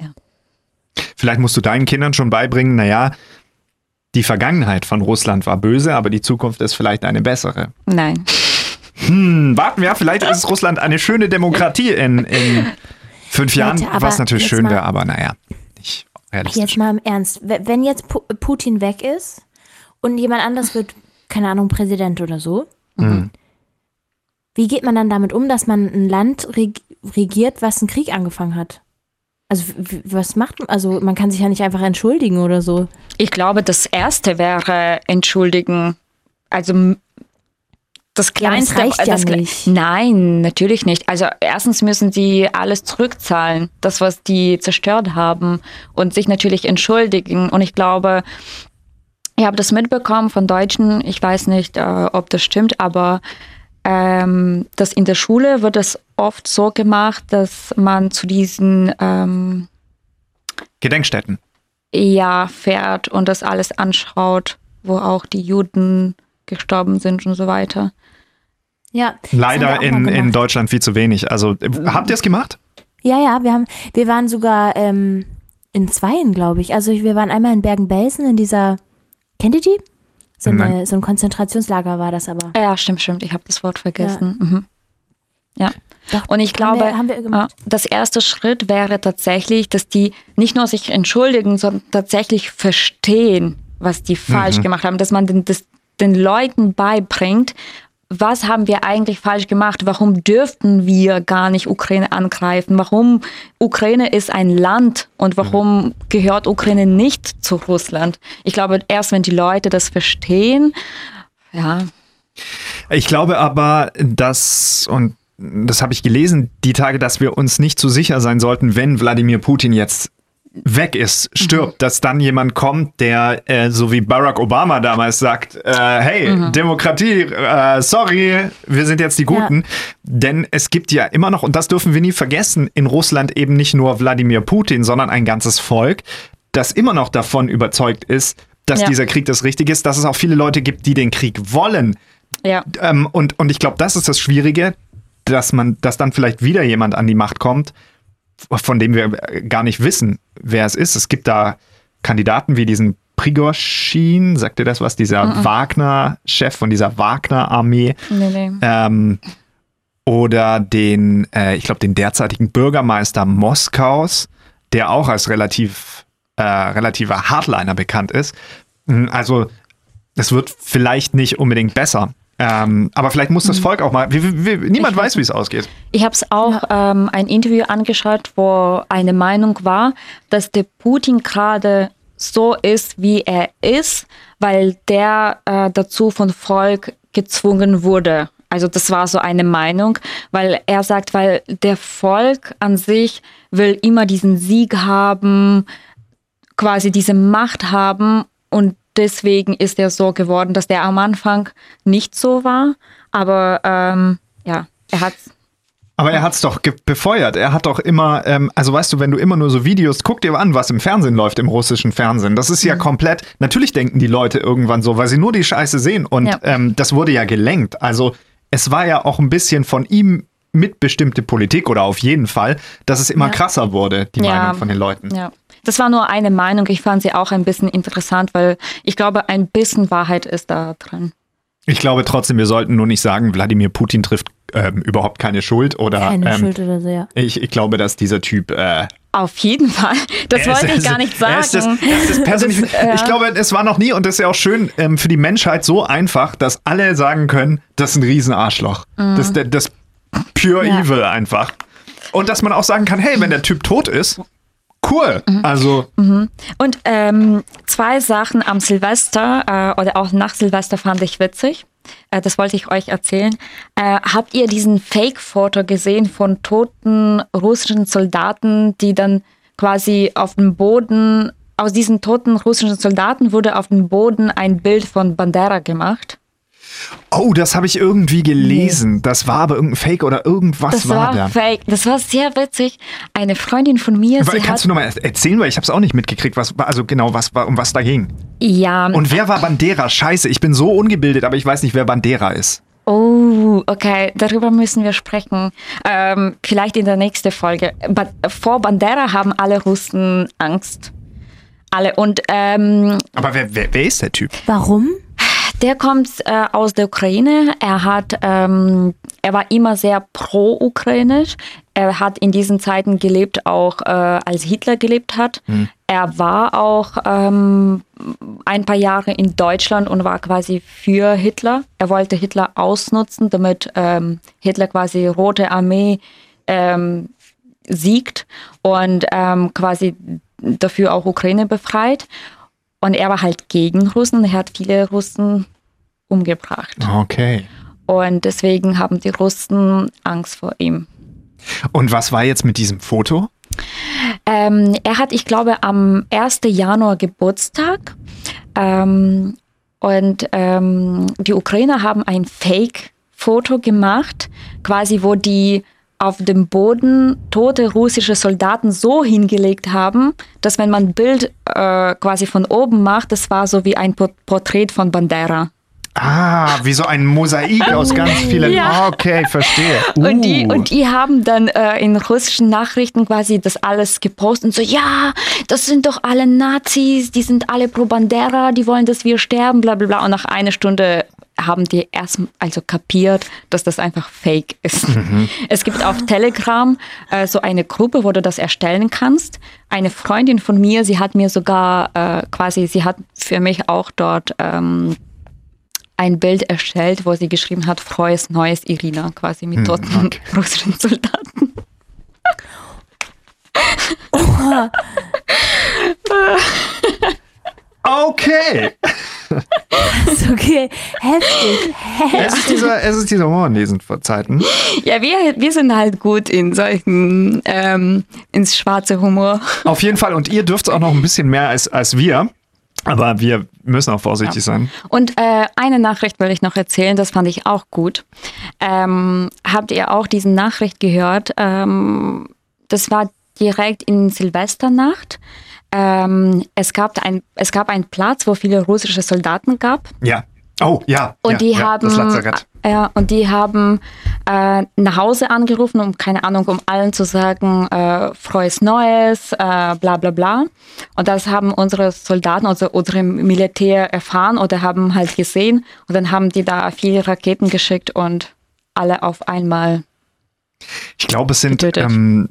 Speaker 1: ja.
Speaker 2: Vielleicht musst du deinen Kindern schon beibringen, naja, die Vergangenheit von Russland war böse, aber die Zukunft ist vielleicht eine bessere.
Speaker 1: nein.
Speaker 2: Hm, warten wir, vielleicht ist Russland eine schöne Demokratie in, in fünf Jahren,
Speaker 3: Leute,
Speaker 2: was natürlich schön wäre, aber naja.
Speaker 3: Jetzt mal im Ernst. Wenn jetzt Pu Putin weg ist und jemand anders wird, keine Ahnung, Präsident oder so,
Speaker 2: Mhm.
Speaker 3: wie geht man dann damit um, dass man ein Land reg regiert, was einen Krieg angefangen hat. Also was macht, also man kann sich ja nicht einfach entschuldigen oder so.
Speaker 1: Ich glaube, das erste wäre entschuldigen. Also das
Speaker 3: Ja, aber das
Speaker 1: kleinste.
Speaker 3: reicht ja
Speaker 1: das
Speaker 3: nicht.
Speaker 1: Nein, natürlich nicht. Also erstens müssen sie alles zurückzahlen, das was die zerstört haben und sich natürlich entschuldigen. Und ich glaube, ich habe das mitbekommen von Deutschen. Ich weiß nicht, äh, ob das stimmt, aber ähm, dass in der Schule wird es oft so gemacht, dass man zu diesen ähm,
Speaker 2: Gedenkstätten.
Speaker 1: ja fährt und das alles anschaut, wo auch die Juden gestorben sind und so weiter.
Speaker 3: Ja.
Speaker 2: Leider in, in. Deutschland viel zu wenig. Also äh, habt ihr es gemacht?
Speaker 3: Ja, ja, wir haben, wir waren sogar ähm, in Zweien, glaube ich. Also wir waren einmal in Bergen-Belsen in dieser, kennt ihr die? So, eine, so ein Konzentrationslager war das aber.
Speaker 1: Ja, stimmt, stimmt. Ich habe das Wort vergessen. Ja. Mhm. ja.
Speaker 3: Doch,
Speaker 1: Und ich
Speaker 3: haben
Speaker 1: glaube,
Speaker 3: wir- haben wir
Speaker 1: äh, das erste Schritt wäre tatsächlich, dass die nicht nur sich entschuldigen, sondern tatsächlich verstehen, was die falsch gemacht haben, dass man den, das, den Leuten beibringt, was haben wir eigentlich falsch gemacht? Warum dürften wir gar nicht Ukraine angreifen? Warum Ukraine ist ein Land und warum gehört Ukraine nicht zu Russland? Ich glaube, erst wenn die Leute das verstehen, ja,
Speaker 2: Ich glaube aber, dass, und das habe ich gelesen, die Tage, dass wir uns nicht zu sicher sein sollten, wenn Wladimir Putin jetzt weg ist, stirbt, dass dann jemand kommt, der äh, so wie Barack Obama damals sagt, äh, hey, Demokratie, äh, sorry, wir sind jetzt die Guten. Denn es gibt ja immer noch, und das dürfen wir nie vergessen, in Russland eben nicht nur Wladimir Putin, sondern ein ganzes Volk, das immer noch davon überzeugt ist, dass
Speaker 1: Ja.
Speaker 2: dieser Krieg das Richtige ist, dass es auch viele Leute gibt, die den Krieg wollen.
Speaker 1: ja.
Speaker 2: Ähm, und, und ich glaube, das ist das Schwierige, dass man, dass dann vielleicht wieder jemand an die Macht kommt, von dem wir gar nicht wissen, wer es ist. Es gibt da Kandidaten wie diesen Prigorschin, sagt ihr das was? Dieser Wagner-Chef von dieser Wagner-Armee.
Speaker 1: Nee, nee.
Speaker 2: Ähm, oder den, äh, ich glaube, den derzeitigen Bürgermeister Moskaus, der auch als relativ, äh, relativer Hardliner bekannt ist. Mm, Also, es wird vielleicht nicht unbedingt besser. Ähm, aber vielleicht muss das Volk auch mal. Wie, wie, wie, niemand
Speaker 1: Ich weiß
Speaker 2: wie es ausgeht.
Speaker 1: Ich habe es auch ähm, ein Interview angeschaut, wo eine Meinung war, dass der Putin gerade so ist, wie er ist, weil der äh, dazu von Volk gezwungen wurde. Also das war so eine Meinung, weil er sagt, weil der Volk an sich will immer diesen Sieg haben, quasi diese Macht haben und deswegen ist er so geworden, dass der am Anfang nicht so war, aber ähm, ja, er hat
Speaker 2: Aber er hat es doch befeuert. Er hat doch immer, ähm, also weißt du, wenn du immer nur so Videos, guck dir an, was im Fernsehen läuft, im russischen Fernsehen. Das
Speaker 1: Mhm.
Speaker 2: ist ja komplett, natürlich denken die Leute irgendwann so, weil sie nur die Scheiße sehen. Und
Speaker 1: Ja.
Speaker 2: ähm, das wurde ja gelenkt. Also es war ja auch ein bisschen von ihm mitbestimmte Politik oder auf jeden Fall, dass es immer
Speaker 1: Ja.
Speaker 2: krasser wurde, die
Speaker 1: Ja.
Speaker 2: Meinung von den Leuten.
Speaker 1: Ja, das war nur eine Meinung. Ich fand sie auch ein bisschen interessant, weil ich glaube, ein bisschen Wahrheit ist da drin.
Speaker 2: Ich glaube trotzdem, wir sollten nur nicht sagen, Wladimir Putin trifft ähm, überhaupt keine Schuld oder
Speaker 3: Keine
Speaker 2: ähm,
Speaker 3: Schuld oder so, ja.
Speaker 2: ich, ich glaube, dass dieser Typ äh,
Speaker 1: Auf jeden Fall. Das wollte ich gar nicht
Speaker 2: er ist das-
Speaker 1: sagen.
Speaker 2: ist das
Speaker 1: äh,
Speaker 2: Ich glaube, es war noch nie, und das ist ja auch schön ähm, für die Menschheit so einfach, dass alle sagen können, das ist ein Riesenarschloch. Das ist das Pure
Speaker 3: Ja.
Speaker 2: Evil einfach. Und dass man auch sagen kann, hey, wenn der Typ tot ist, cool. Also,
Speaker 1: Und ähm, zwei Sachen am Silvester äh, oder auch nach Silvester fand ich witzig. Äh, das wollte ich euch erzählen. Äh, habt ihr diesen Fake-Foto gesehen von toten russischen Soldaten, die dann quasi auf dem Boden, aus diesen toten russischen Soldaten wurde auf dem Boden ein Bild von Bandera gemacht?
Speaker 2: Oh, das habe ich irgendwie gelesen. Das war aber irgendein Fake oder irgendwas
Speaker 1: Das
Speaker 2: war,
Speaker 1: war,
Speaker 2: da.
Speaker 1: fake. Das war sehr witzig. Eine Freundin von mir,
Speaker 2: Aber
Speaker 1: sie
Speaker 2: Kannst
Speaker 1: hat
Speaker 2: du nochmal erzählen, weil ich habe es auch nicht mitgekriegt, was war, also genau, was war, um was da ging.
Speaker 1: ja
Speaker 2: Und wer war Bandera? Scheiße, ich bin so ungebildet, aber ich weiß nicht, wer Bandera ist.
Speaker 1: Oh, okay, darüber müssen wir sprechen. Ähm, vielleicht in der nächsten Folge. Ba vor Bandera haben alle Russen Angst. Alle. Und ähm,
Speaker 2: Aber wer, wer, wer ist der Typ?
Speaker 3: Warum?
Speaker 1: Der kommt äh, aus der Ukraine. Er hat, ähm, er war immer sehr pro-ukrainisch. Er hat in diesen Zeiten gelebt, auch äh, als Hitler gelebt hat. Er war auch ähm, ein paar Jahre in Deutschland und war quasi für Hitler. Er wollte Hitler ausnutzen, damit ähm, Hitler quasi Rote Armee ähm, siegt und ähm, quasi dafür auch Ukraine befreit. Und er war halt gegen Russen. Er hat viele Russen umgebracht.
Speaker 2: Okay.
Speaker 1: Und deswegen haben die Russen Angst vor ihm.
Speaker 2: Und was war jetzt mit diesem Foto?
Speaker 1: Ähm, er hat, ich glaube, am 1. Januar Geburtstag. Ähm, und ähm, die Ukrainer haben ein Fake-Foto gemacht, quasi wo die auf dem Boden tote russische Soldaten so hingelegt haben, dass wenn man ein Bild äh, quasi von oben macht, das war so wie ein Porträt von Bandera.
Speaker 2: Ah, wie so ein Mosaik aus ganz vielen.
Speaker 1: Ja.
Speaker 2: Ah, okay, verstehe. Uh.
Speaker 1: Und, die, und die haben dann äh, in russischen Nachrichten quasi das alles gepostet und so, ja, das sind doch alle Nazis, die sind alle pro Bandera, die wollen, dass wir sterben, bla bla bla. Und nach einer Stunde haben die erst also kapiert, dass das einfach fake ist. Es gibt auf Telegram äh, so eine Gruppe, wo du das erstellen kannst. Eine Freundin von mir, sie hat mir sogar äh, quasi, sie hat für mich auch dort ähm, ein Bild erstellt, wo sie geschrieben hat, frohes neues Irina, quasi mit toten
Speaker 2: okay. <laughs>
Speaker 1: russischen Soldaten.
Speaker 2: Okay.
Speaker 3: Ist okay. Heftig.
Speaker 2: Es ist dieser, es ist dieser Humor in diesen Zeiten.
Speaker 1: Ja, wir, wir sind halt gut in solchen, ähm, ins schwarze Humor.
Speaker 2: Auf jeden Fall. Und ihr dürft auch noch ein bisschen mehr als, als wir. Aber wir müssen auch vorsichtig sein.
Speaker 1: Und äh, eine Nachricht will ich noch erzählen, das fand ich auch gut. Ähm, habt ihr auch diese Nachricht gehört? Ähm, das war direkt in Silvesternacht. Ähm, es, gab ein, es gab einen Platz, wo viele russische Soldaten gab.
Speaker 2: Ja. Oh, ja.
Speaker 1: Und
Speaker 2: ja,
Speaker 1: die
Speaker 2: ja,
Speaker 1: haben,
Speaker 2: Das Lazarett.
Speaker 1: ja, und die haben äh, nach Hause angerufen, um keine Ahnung, um allen zu sagen, äh, frohes Neues, äh, bla bla bla. Und das haben unsere Soldaten, also unsere Militär erfahren oder haben halt gesehen. Und dann haben die da viele Raketen geschickt und alle auf einmal.
Speaker 2: Ich glaube, es sind ähm,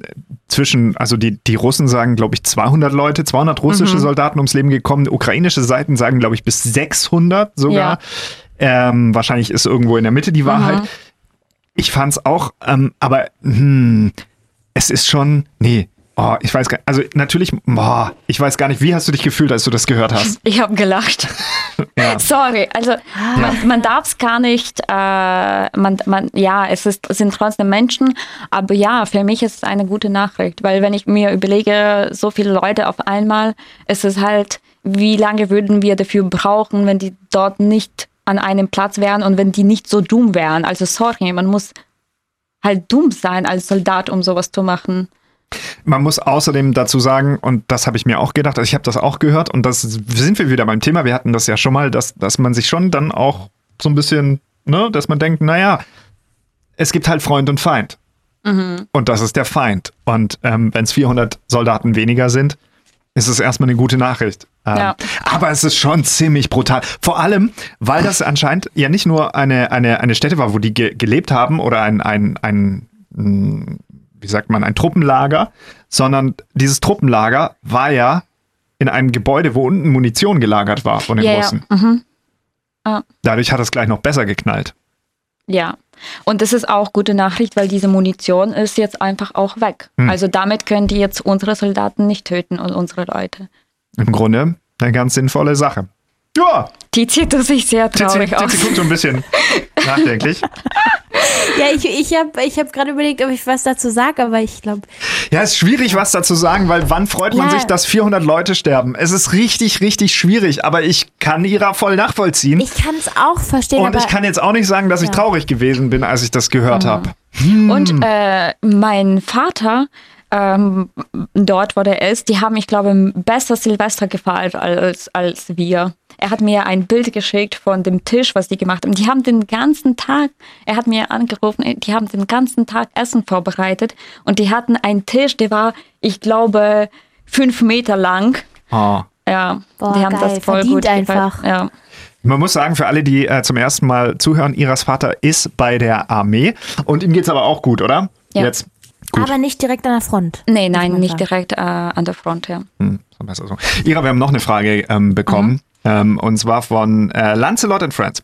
Speaker 2: zwischen, also die, die Russen sagen, glaube ich, 200 Leute, 200 russische
Speaker 1: Mhm.
Speaker 2: Soldaten ums Leben gekommen. Ukrainische Seiten sagen, glaube ich, bis 600 sogar. Ähm, wahrscheinlich ist irgendwo in der Mitte die Wahrheit.
Speaker 1: Mhm.
Speaker 2: Ich fand es auch, ähm, aber hm, es ist schon, nee, oh, ich weiß gar nicht, also natürlich, boah, ich weiß gar nicht, wie hast du dich gefühlt, als du das gehört hast?
Speaker 1: Ich habe gelacht. <laughs>
Speaker 2: Ja.
Speaker 1: Sorry, also man, man darf es gar nicht, äh, man, man, ja, es, ist, es sind trotzdem Menschen, aber ja, für mich ist es eine gute Nachricht, weil wenn ich mir überlege, so viele Leute auf einmal, ist es halt, wie lange würden wir dafür brauchen, wenn die dort nicht an einem Platz wären und wenn die nicht so dumm wären. Also sorry, man muss halt dumm sein als Soldat, um sowas zu machen.
Speaker 2: Man muss außerdem dazu sagen, und das habe ich mir auch gedacht, also ich habe das auch gehört, und das sind wir wieder beim Thema, wir hatten das ja schon mal, dass, dass man sich schon dann auch so ein bisschen, ne, dass man denkt, naja, es gibt halt Freund und Feind. Und das ist der Feind. Und ähm, wenn es 400 Soldaten weniger sind, ist es erstmal eine gute Nachricht. Ähm,
Speaker 1: Ja.
Speaker 2: Aber es ist schon ziemlich brutal. Vor allem, weil das anscheinend ja nicht nur eine, eine, eine Stätte war, wo die ge gelebt haben oder ein, ein, ein, mh, wie sagt man, ein Truppenlager, sondern dieses Truppenlager war ja in einem Gebäude, wo unten Munition gelagert war von den
Speaker 1: Ja, ja.
Speaker 2: Russen.
Speaker 1: Mhm. Ah.
Speaker 2: Dadurch hat es gleich noch besser geknallt.
Speaker 1: Ja, und das ist auch gute Nachricht, weil diese Munition ist jetzt einfach auch weg.
Speaker 2: Hm.
Speaker 1: Also damit können die jetzt unsere Soldaten nicht töten und unsere Leute.
Speaker 2: Im Grunde eine ganz sinnvolle Sache. Ja,
Speaker 1: Tizi tut sich sehr
Speaker 2: Tizi,
Speaker 1: traurig aus.
Speaker 2: Tizi guckt so ein bisschen <laughs> nachdenklich.
Speaker 3: Ja, ich, ich habe ich hab gerade überlegt, ob ich was dazu sage, aber ich glaube,
Speaker 2: Ja, ist schwierig, was dazu sagen, weil wann freut man
Speaker 3: Ja.
Speaker 2: sich, dass 400 Leute sterben? Es ist richtig, richtig schwierig, aber ich kann Ira voll nachvollziehen.
Speaker 3: ich kann es auch verstehen,
Speaker 2: und
Speaker 3: aber
Speaker 2: ich kann jetzt auch nicht sagen, dass ich
Speaker 3: Ja.
Speaker 2: traurig gewesen bin, als ich das gehört habe.
Speaker 1: Und äh, mein Vater, ähm, dort, wo der ist, die haben, ich glaube, besser Silvester gefeiert als, als wir. Er hat mir ein Bild geschickt von dem Tisch, was die gemacht haben. Die haben den ganzen Tag, er hat mir angerufen, die haben den ganzen Tag Essen vorbereitet und die hatten einen Tisch, der war, ich glaube, fünf Meter lang.
Speaker 2: Oh.
Speaker 1: Ja,
Speaker 3: Boah,
Speaker 1: die haben
Speaker 3: geil.
Speaker 1: das voll
Speaker 3: Verdient
Speaker 1: gut
Speaker 3: einfach.
Speaker 1: Ja.
Speaker 2: Man muss sagen, für alle, die äh, zum ersten Mal zuhören, Iras Vater ist bei der Armee und ihm geht's aber auch gut, oder?
Speaker 1: Ja.
Speaker 2: Jetzt. Gut.
Speaker 3: aber nicht direkt an der Front.
Speaker 1: Nee, nein, nicht
Speaker 3: sagen.
Speaker 1: direkt äh, an der Front, ja.
Speaker 2: Hm, ist besser so. Ira, wir haben noch eine Frage ähm, bekommen. Ähm, und zwar von äh, Lancelot and Friends.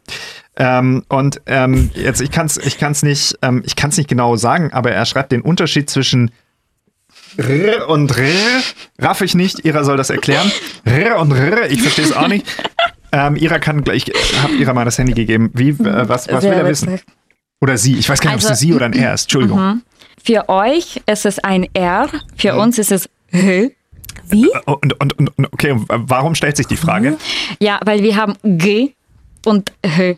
Speaker 2: Ähm, und ähm, jetzt, ich kann es ich kann's nicht, ähm, ich kann's nicht genau sagen, aber er schreibt den Unterschied zwischen R und R. Raff ich nicht, Ira soll das erklären. R und R, ich verstehe es auch nicht. Ähm, Ira kann gleich, ich habe Ira mal das Handy gegeben. Wie, äh, was, was will er wissen? Oder sie, ich weiß gar nicht, ob
Speaker 1: Also-
Speaker 2: es sie oder ein R ist. Entschuldigung.
Speaker 1: Für euch ist es ein R, für
Speaker 2: Mhm.
Speaker 1: uns ist es H.
Speaker 3: Wie?
Speaker 2: Und, und, und, und okay, warum stellt sich die Frage?
Speaker 1: Ja, weil wir haben G und H.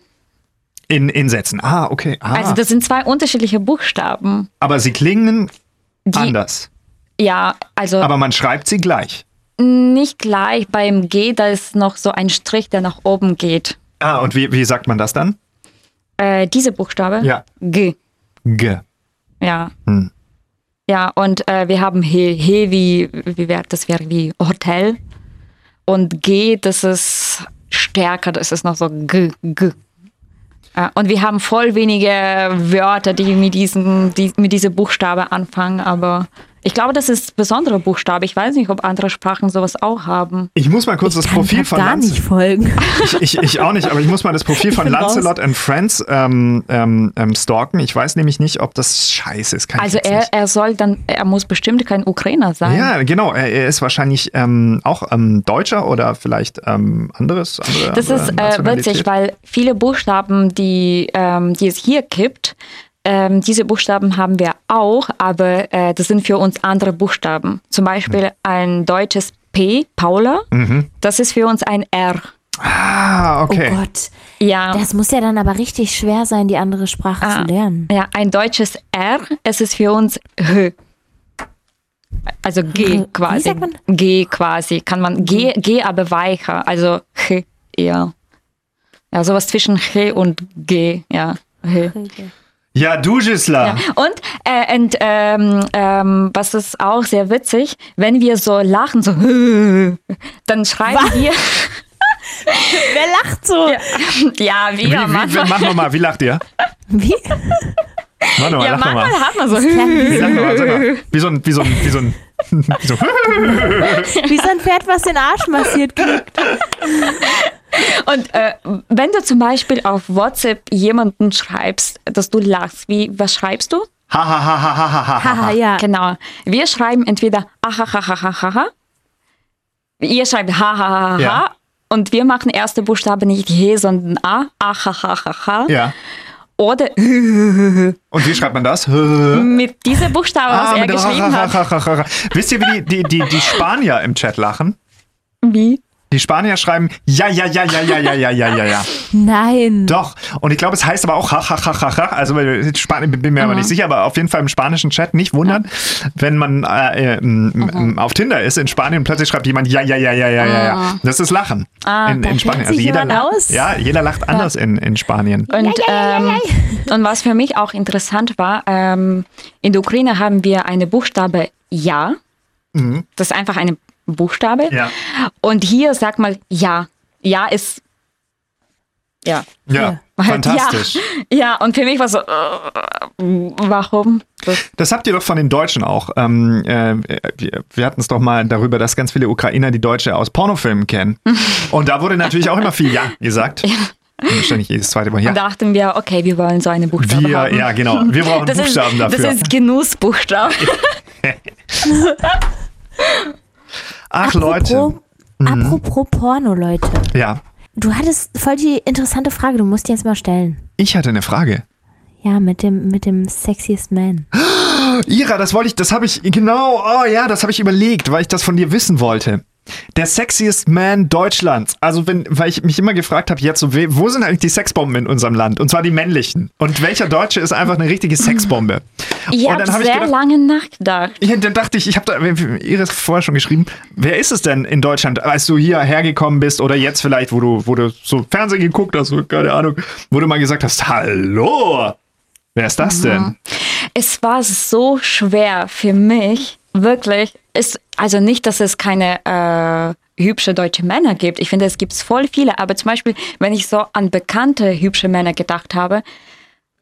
Speaker 2: In, in Sätzen. Ah, okay. Ah.
Speaker 1: Also das sind zwei unterschiedliche Buchstaben.
Speaker 2: aber sie klingen
Speaker 1: Die,
Speaker 2: anders.
Speaker 1: Ja, also
Speaker 2: Aber man schreibt sie gleich.
Speaker 1: nicht gleich beim G, da ist noch so ein Strich, der nach oben geht.
Speaker 2: Ah, und wie, wie sagt man das dann?
Speaker 1: Äh, diese Buchstabe?
Speaker 2: Ja.
Speaker 1: G.
Speaker 2: G.
Speaker 1: Ja.
Speaker 2: Hm.
Speaker 1: Ja, und äh, wir haben He, He wie, wie wär, das wäre wie Hotel. Und G, das ist stärker, das ist noch so G, G. Ja, und wir haben voll wenige Wörter, die mit diesem, die mit diese Buchstabe anfangen, aber ich glaube, das ist besondere Buchstabe. Ich weiß nicht, ob andere Sprachen sowas auch haben.
Speaker 2: Ich muss mal kurz das
Speaker 3: Kann
Speaker 2: Profil von
Speaker 3: gar
Speaker 2: Lanz
Speaker 3: nicht folgen.
Speaker 2: Ich, ich, ich auch nicht, aber ich muss mal das <laughs> Profil von. Lancelot and Friends ähm, ähm, ähm, stalken. Ich weiß nämlich nicht, ob das scheiße ist. Kann
Speaker 1: Also
Speaker 2: ich
Speaker 1: er, er soll dann, er muss bestimmt kein Ukrainer sein.
Speaker 2: Ja, genau. Er, er ist wahrscheinlich ähm, auch ähm, Deutscher oder vielleicht ähm, anderes. Andere,
Speaker 1: Das ist äh, witzig, weil viele Buchstaben, die, die es hier gibt, ähm, diese Buchstaben haben wir auch, aber äh, das sind für uns andere Buchstaben. Zum Beispiel ein deutsches P, Paula, das ist für uns ein R.
Speaker 2: Ah, okay.
Speaker 3: Oh Gott.
Speaker 1: Ja,
Speaker 3: Das muss ja dann aber richtig schwer sein, die andere Sprache
Speaker 1: Ah.
Speaker 3: zu lernen.
Speaker 1: ja, ein deutsches R, es ist für uns H. Also G
Speaker 3: Wie
Speaker 1: quasi.
Speaker 3: sagt man?
Speaker 1: G quasi. Kann man G, G aber weicher, also H eher. Ja, sowas zwischen H und G, ja. H.
Speaker 2: Ja, du, Gisela.
Speaker 1: Ja. Und, äh, und ähm, ähm, was ist auch sehr witzig, wenn wir so lachen, so <laughs> dann schreiben wir, <laughs>
Speaker 3: Wer lacht so?
Speaker 1: ja, wir
Speaker 2: Wie, wie,
Speaker 1: manchmal,
Speaker 2: mach noch mal, wie lacht ihr?
Speaker 3: Wie?
Speaker 2: Mach noch mal,
Speaker 1: ja,
Speaker 2: lach noch mal.
Speaker 1: manchmal hat man so,
Speaker 2: Wie, mal, mal. <laughs> Wie so ein, wie so ein, wie so ein, wie so,
Speaker 3: Wie so ein Pferd, was den Arsch massiert kriegt.
Speaker 1: Und äh, wenn du zum Beispiel auf WhatsApp jemanden schreibst, dass du lachst, wie, was schreibst du?
Speaker 2: ha, ha, ha, ha, ha, ha, ha.
Speaker 3: Haha, ja.
Speaker 1: Genau, wir schreiben entweder ahahahaha, ihr schreibt hahaha,
Speaker 2: Ja.
Speaker 1: und wir machen erste Buchstabe nicht he, sondern a, ahahaha,
Speaker 2: Ja.
Speaker 1: oder
Speaker 2: Und wie schreibt man das?
Speaker 1: mit dieser Buchstabe, was
Speaker 2: Ah,
Speaker 1: er geschrieben hat.
Speaker 2: Wisst ihr, wie die, die, die, die Spanier im Chat lachen?
Speaker 1: Wie?
Speaker 2: Die Spanier schreiben ja, ja, ja, ja, ja, ja, ja, ja, ja, ja.
Speaker 3: Nein.
Speaker 2: Doch. Und ich glaube, es heißt aber auch ha, ha, ha, ha, ha. Also Spanien bin mir aber nicht sicher, aber auf jeden Fall im spanischen Chat nicht wundern, wenn man äh, äh, m- m- auf Tinder ist in Spanien und plötzlich schreibt jemand ja, ja, ja, ja, ja, ja, ja. Das ist Lachen in, in Spanien.
Speaker 3: sich
Speaker 2: jeder lacht,
Speaker 3: aus.
Speaker 2: ja, jeder lacht anders in, in Spanien.
Speaker 1: Und, ähm, und was für mich auch interessant war, ähm, in der Ukraine haben wir eine Buchstabe Ja. Das ist einfach eine Buchstabe.
Speaker 2: Ja.
Speaker 1: Und hier sag mal Ja. Ja ist ja.
Speaker 2: Ja,
Speaker 1: Halt
Speaker 2: fantastisch.
Speaker 1: Ja. <laughs> ja, und für mich war so, äh, warum? Das,
Speaker 2: Das habt ihr doch von den Deutschen auch. Ähm, äh, wir hatten es doch mal darüber, dass ganz viele Ukrainer die Deutsche aus Pornofilmen kennen. <laughs> Und da wurde natürlich auch immer viel Ja gesagt. Und Ständig jedes zweite Mal Ja.
Speaker 1: Und da dachten wir, okay, wir wollen so eine Buchstabe
Speaker 2: Wir,
Speaker 1: haben.
Speaker 2: ja, genau. Wir brauchen
Speaker 1: das
Speaker 2: Buchstaben
Speaker 1: ist,
Speaker 2: dafür.
Speaker 1: Das ist Genussbuchstabe. <laughs>
Speaker 2: Ach, Leute.
Speaker 3: Apropos, apropos Porno, Leute.
Speaker 2: Ja,
Speaker 3: Du hattest voll die interessante Frage, du musst die jetzt mal stellen.
Speaker 2: ich hatte eine Frage.
Speaker 3: Ja, mit dem, mit dem Sexiest Man. <gasps>
Speaker 2: Ira, das wollte ich, das habe ich, genau, oh ja, das habe ich überlegt, weil ich das von dir wissen wollte. Der sexiest Man Deutschlands. Also, wenn, weil ich mich immer gefragt habe, jetzt so, wo sind eigentlich die Sexbomben in unserem Land? Und zwar die männlichen. Und welcher Deutsche ist einfach eine richtige Sexbombe?
Speaker 1: Ich habe
Speaker 2: hab ich
Speaker 1: sehr
Speaker 2: gedacht-
Speaker 1: lange nachgedacht.
Speaker 2: Ja, dann dachte ich, ich habe da, Iris vorher schon geschrieben, wer ist es denn in Deutschland, als du hier hergekommen bist oder jetzt vielleicht, wo du, wo du so Fernsehen geguckt hast, keine Ahnung, wo du mal gesagt hast, hallo, wer ist das denn?
Speaker 1: Es war so schwer für mich, wirklich. Ist, also nicht, dass es keine äh, hübsche deutsche Männer gibt. Ich finde, es gibt voll viele. Aber zum Beispiel, wenn ich so an bekannte hübsche Männer gedacht habe,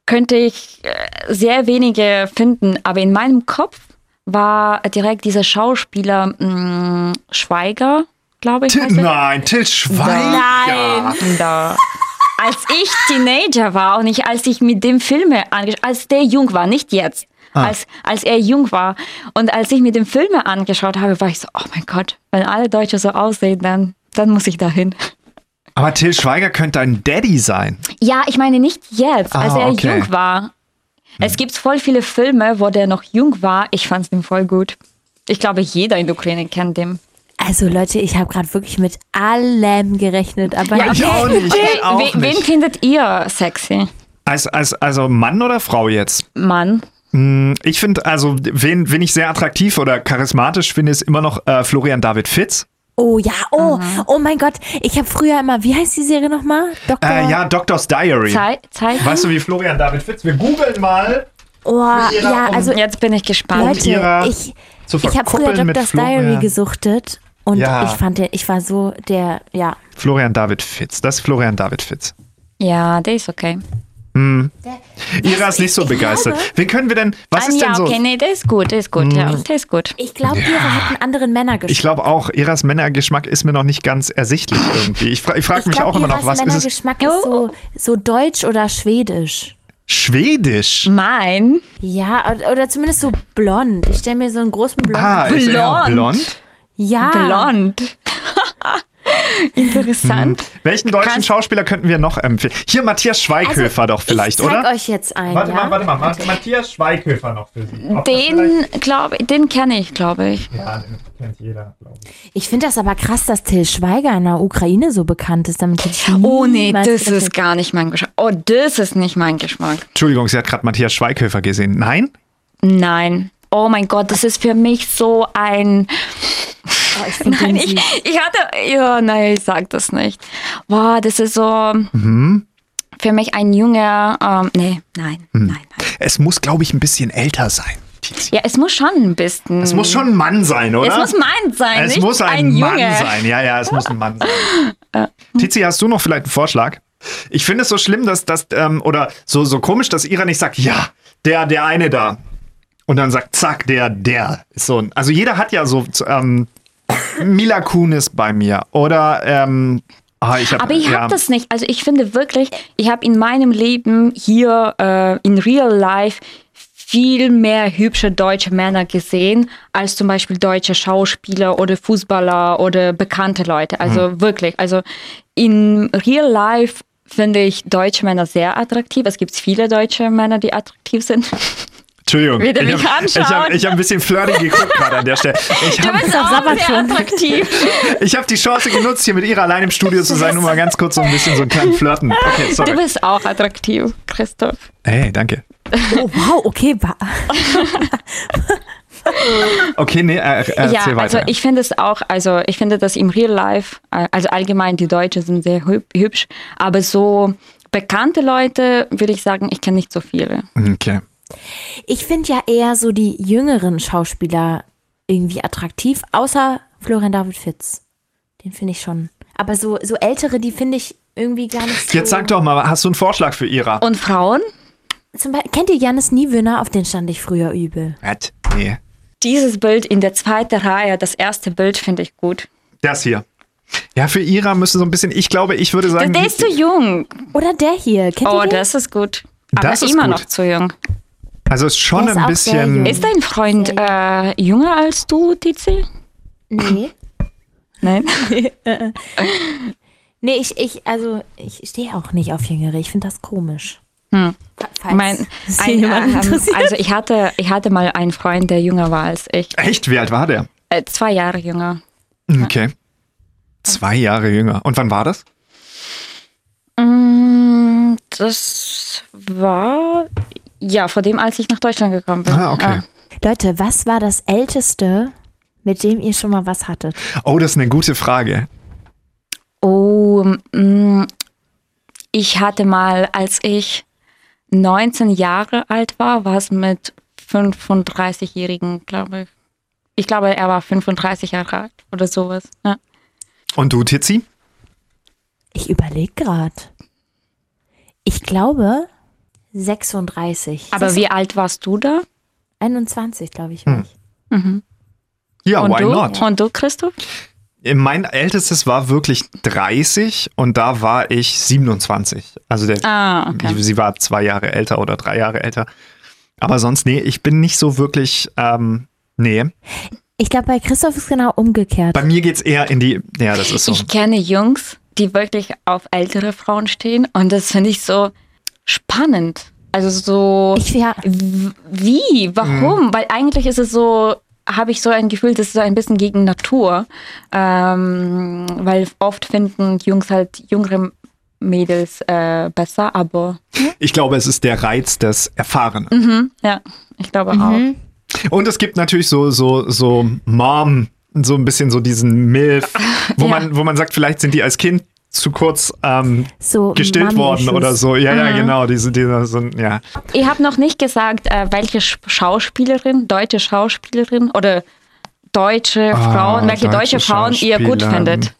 Speaker 1: könnte ich äh, sehr wenige finden. Aber in meinem Kopf war direkt dieser Schauspieler mh, Schweiger. glaube ich. Er.
Speaker 2: nein, Till Schweiger.
Speaker 3: Nein.
Speaker 1: Da. Als ich Teenager war und ich, als ich mit dem Filme angeschaut, als der jung war, nicht jetzt,
Speaker 2: Ah.
Speaker 1: als, als er jung war und als ich mir den Filme angeschaut habe, war ich so, oh mein Gott, wenn alle Deutsche so aussehen, dann, dann muss ich dahin.
Speaker 2: Aber Till Schweiger könnte ein Daddy sein.
Speaker 1: Ja, ich meine nicht jetzt, als
Speaker 2: Ah,
Speaker 1: er
Speaker 2: okay.
Speaker 1: jung war. Es gibt voll viele Filme, wo der noch jung war. Ich fand den voll gut. Ich glaube, jeder in der Ukraine kennt den.
Speaker 3: Also Leute, ich habe gerade wirklich mit allem gerechnet, aber
Speaker 1: Ja,
Speaker 2: Ich auch nicht. Ich auch
Speaker 1: Wen, wen
Speaker 2: nicht.
Speaker 1: findet ihr sexy?
Speaker 2: Als, als, also Mann oder Frau jetzt?
Speaker 1: Mann.
Speaker 2: Ich finde, also, wen, wen ich sehr attraktiv oder charismatisch finde, ist immer noch äh, Florian David Fitz.
Speaker 3: Oh ja, oh, oh mein Gott, ich habe früher immer, wie heißt die Serie nochmal? Doktor.
Speaker 2: Äh, ja, Doctor's Diary.
Speaker 1: Zeit, Zeit.
Speaker 2: Weißt du, wie Florian David Fitz? Wir googeln mal.
Speaker 3: Oh, ja,
Speaker 2: um-
Speaker 3: also
Speaker 1: Jetzt bin ich gespannt.
Speaker 3: Leute,
Speaker 2: ihrer
Speaker 3: ich, ich habe früher Doctor's Diary gesuchtet und
Speaker 2: Ja.
Speaker 3: ich fand, den, ich war so der, ja.
Speaker 2: Florian David Fitz. Das ist Florian David Fitz.
Speaker 1: Ja, der ist okay.
Speaker 2: Ira ist nicht so
Speaker 3: ich
Speaker 2: begeistert.
Speaker 3: glaube-
Speaker 2: Wen können wir denn, was
Speaker 1: Ah,
Speaker 2: ist
Speaker 1: ja,
Speaker 2: denn so?
Speaker 1: okay, nee, der ist gut, der ist gut, ja, der ist gut.
Speaker 3: Ich glaube, ihre hat einen anderen Männergeschmack.
Speaker 2: Ich glaube auch, Iras Männergeschmack ist mir noch nicht ganz ersichtlich irgendwie. Ich, fra ich frage mich
Speaker 3: glaub,
Speaker 2: auch immer noch, was ist es?
Speaker 3: Männergeschmack ist so, so deutsch oder schwedisch.
Speaker 2: Schwedisch.
Speaker 1: Mein?
Speaker 3: Ja, oder, zumindest so blond. Ich stelle mir so einen großen Blond.
Speaker 2: Ah, ist er
Speaker 1: Blond.
Speaker 2: blond?
Speaker 3: ja.
Speaker 1: Blond. <laughs> <laughs> Interessant.
Speaker 2: Welchen deutschen
Speaker 1: Kannst-
Speaker 2: Schauspieler könnten wir noch empfehlen? Hier Matthias Schweighöfer doch vielleicht,
Speaker 3: Also, ich zeig
Speaker 2: oder?
Speaker 3: euch jetzt einen,
Speaker 2: Warte
Speaker 3: ja?
Speaker 2: mal, warte mal. Ma- Matthias Schweighöfer noch für Sie. Ob
Speaker 1: Den, glaube den kenne ich, glaube ich.
Speaker 2: Ja, den kennt jeder, glaube ich.
Speaker 3: Ich finde das aber krass, dass Till Schweiger in der Ukraine so bekannt ist. Damit ich
Speaker 1: Oh nee, das ist gar nicht mein Geschmack. Oh, das ist nicht mein Geschmack.
Speaker 2: Entschuldigung, sie hat gerade Matthias Schweighöfer gesehen. Nein?
Speaker 1: Nein. Oh mein Gott, das ist für mich so ein.
Speaker 3: Oh, <laughs>
Speaker 1: Nein, ich, ich hatte. Ja, nein, ich sag das nicht. Boah, das ist so. Für mich ein junger. Ähm, nee, nein, nein, nein.
Speaker 2: Es muss, glaube ich, ein bisschen älter sein. Tizi.
Speaker 1: Ja, es muss schon ein bisschen.
Speaker 2: Es muss schon ein Mann sein, oder?
Speaker 1: Es muss mein sein,
Speaker 2: Es
Speaker 1: nicht
Speaker 2: muss ein,
Speaker 1: ein
Speaker 2: Mann
Speaker 1: Junge.
Speaker 2: sein. Ja, ja, es muss ein Mann sein. <laughs> Tizi, hast du noch vielleicht einen Vorschlag? Ich finde es so schlimm, dass das, ähm, oder so, so komisch, dass Ira nicht sagt, ja, der, der eine da. Und dann sagt, zack, der, der. Ist so ein, also jeder hat ja so, ähm, Mila Kunis bei mir. Oder, ähm, ah, ich hab,
Speaker 1: Aber ich
Speaker 2: ja,
Speaker 1: habe das nicht. Also ich finde wirklich, ich habe in meinem Leben hier äh, in Real Life viel mehr hübsche deutsche Männer gesehen als zum Beispiel deutsche Schauspieler oder Fußballer oder bekannte Leute. Also
Speaker 2: Mhm.
Speaker 1: wirklich. Also in Real Life finde ich deutsche Männer sehr attraktiv. Es gibt viele deutsche Männer, die attraktiv sind. <laughs>
Speaker 2: Entschuldigung.
Speaker 1: Der
Speaker 2: ich
Speaker 1: mich
Speaker 2: habe ich
Speaker 1: anschauen?
Speaker 2: hab, ich hab ein bisschen flirty geguckt gerade an der Stelle. Ich
Speaker 1: Du
Speaker 2: habe
Speaker 1: bist auch sehr attraktiv. <laughs>
Speaker 2: ich hab die Chance genutzt, hier mit Ira allein im Studio zu sein, um mal ganz kurz so ein bisschen so einen kleinen Flirten. Okay,
Speaker 1: Du
Speaker 2: sorry.
Speaker 1: bist auch attraktiv, Christoph.
Speaker 2: Hey, danke.
Speaker 3: Oh, wow, okay. wa- <laughs>
Speaker 2: Okay, nee, äh, äh,
Speaker 1: ja,
Speaker 2: erzähl weiter.
Speaker 1: also ich finde es auch, also ich finde, dass im Real Life, äh, also allgemein die Deutschen sind sehr hüb- hübsch, aber so bekannte Leute, würde ich sagen, ich kenne nicht so viele.
Speaker 2: okay.
Speaker 3: Ich finde ja eher so die jüngeren Schauspieler irgendwie attraktiv, außer Florian David Fitz. Den finde ich schon. Aber so, so ältere, die finde ich irgendwie gar nicht so.
Speaker 2: Jetzt sag doch mal, hast du einen Vorschlag für Ira?
Speaker 1: Und Frauen?
Speaker 3: Zum Beispiel, kennt ihr Janis Niewöhner? Auf den stand ich früher übel.
Speaker 2: Was? Nee.
Speaker 1: Dieses Bild in der zweiten Reihe, das erste Bild finde ich gut.
Speaker 2: Das hier. Ja, für Ira müsste so ein bisschen, ich glaube, ich würde sagen.
Speaker 1: Der ist zu jung.
Speaker 3: Oder der hier, kennt
Speaker 1: Oh,
Speaker 3: ihr den?
Speaker 1: das ist gut. Aber
Speaker 2: Das ist
Speaker 1: immer
Speaker 2: gut.
Speaker 1: noch zu jung.
Speaker 2: Also ist schon
Speaker 3: ist
Speaker 2: ein bisschen.
Speaker 1: Ist dein Freund äh, jünger als du, Tizi?
Speaker 3: Nee. <laughs>
Speaker 1: Nein? <laughs>
Speaker 3: Nee, ich, ich, also, ich stehe auch nicht auf Jüngere. Ich finde das komisch.
Speaker 1: Hm.
Speaker 3: Falls
Speaker 1: Mein, ein, ähm, also ich hatte, ich hatte mal einen Freund, der jünger war als ich.
Speaker 2: Echt? Wie alt war der?
Speaker 1: Äh, zwei Jahre jünger.
Speaker 2: Okay. Zwei Jahre jünger. Und wann war das?
Speaker 1: Mm, Das war ja vor dem, als ich nach Deutschland gekommen bin.
Speaker 2: Ah, okay.
Speaker 3: Leute, was war das Älteste, mit dem ihr schon mal was hattet?
Speaker 2: Oh, das ist eine gute Frage.
Speaker 1: Oh, mm, ich hatte mal, als ich 19 Jahre alt war, was mit 35-Jährigen, glaube ich. Ich glaube, er war 35 Jahre alt oder sowas. Ja.
Speaker 2: Und du, Tizi?
Speaker 3: Ich überlege gerade. Ich glaube 36.
Speaker 1: Aber wie alt warst du da?
Speaker 3: 21, glaube ich. war ich.
Speaker 2: Ja,
Speaker 1: Und
Speaker 2: why
Speaker 1: du?
Speaker 2: not?
Speaker 1: Und du, Christoph?
Speaker 2: mein ältestes war wirklich 30 und da war ich 27. Also der,
Speaker 1: Ah, okay.
Speaker 2: sie war zwei Jahre älter oder drei Jahre älter. Aber sonst, nee, ich bin nicht so wirklich, ähm, nee.
Speaker 3: Ich glaube, bei Christoph ist genau umgekehrt.
Speaker 2: Bei mir geht's eher in die, ja, das ist so.
Speaker 1: Ich kenne Jungs, die wirklich auf ältere Frauen stehen und das finde ich so spannend. Also so,
Speaker 3: Ich, ja,
Speaker 1: wie, warum?
Speaker 2: Mhm.
Speaker 1: Weil eigentlich ist es so, habe ich so ein Gefühl, das ist so ein bisschen gegen Natur. Ähm, weil oft finden Jungs halt jüngere Mädels äh, besser, aber
Speaker 2: Ich glaube, es ist der Reiz des Erfahrenen.
Speaker 1: mhm, ja, ich glaube
Speaker 3: Mhm.
Speaker 1: auch.
Speaker 2: Und es gibt natürlich so, so, so Mom, so ein bisschen so diesen Milf, wo <laughs>
Speaker 1: Ja.
Speaker 2: man, wo man sagt, vielleicht sind die als Kind zu kurz ähm,
Speaker 3: so
Speaker 2: gestillt worden oder so. Ja,
Speaker 1: Mhm.
Speaker 2: ja, genau. Diese, diese, so, ja.
Speaker 1: Ihr habt noch nicht gesagt, äh, welche Sch- Schauspielerin, deutsche Schauspielerin oder deutsche Frauen, welche
Speaker 2: Ah, deutsche
Speaker 1: deutsche Frauen ihr gut findet.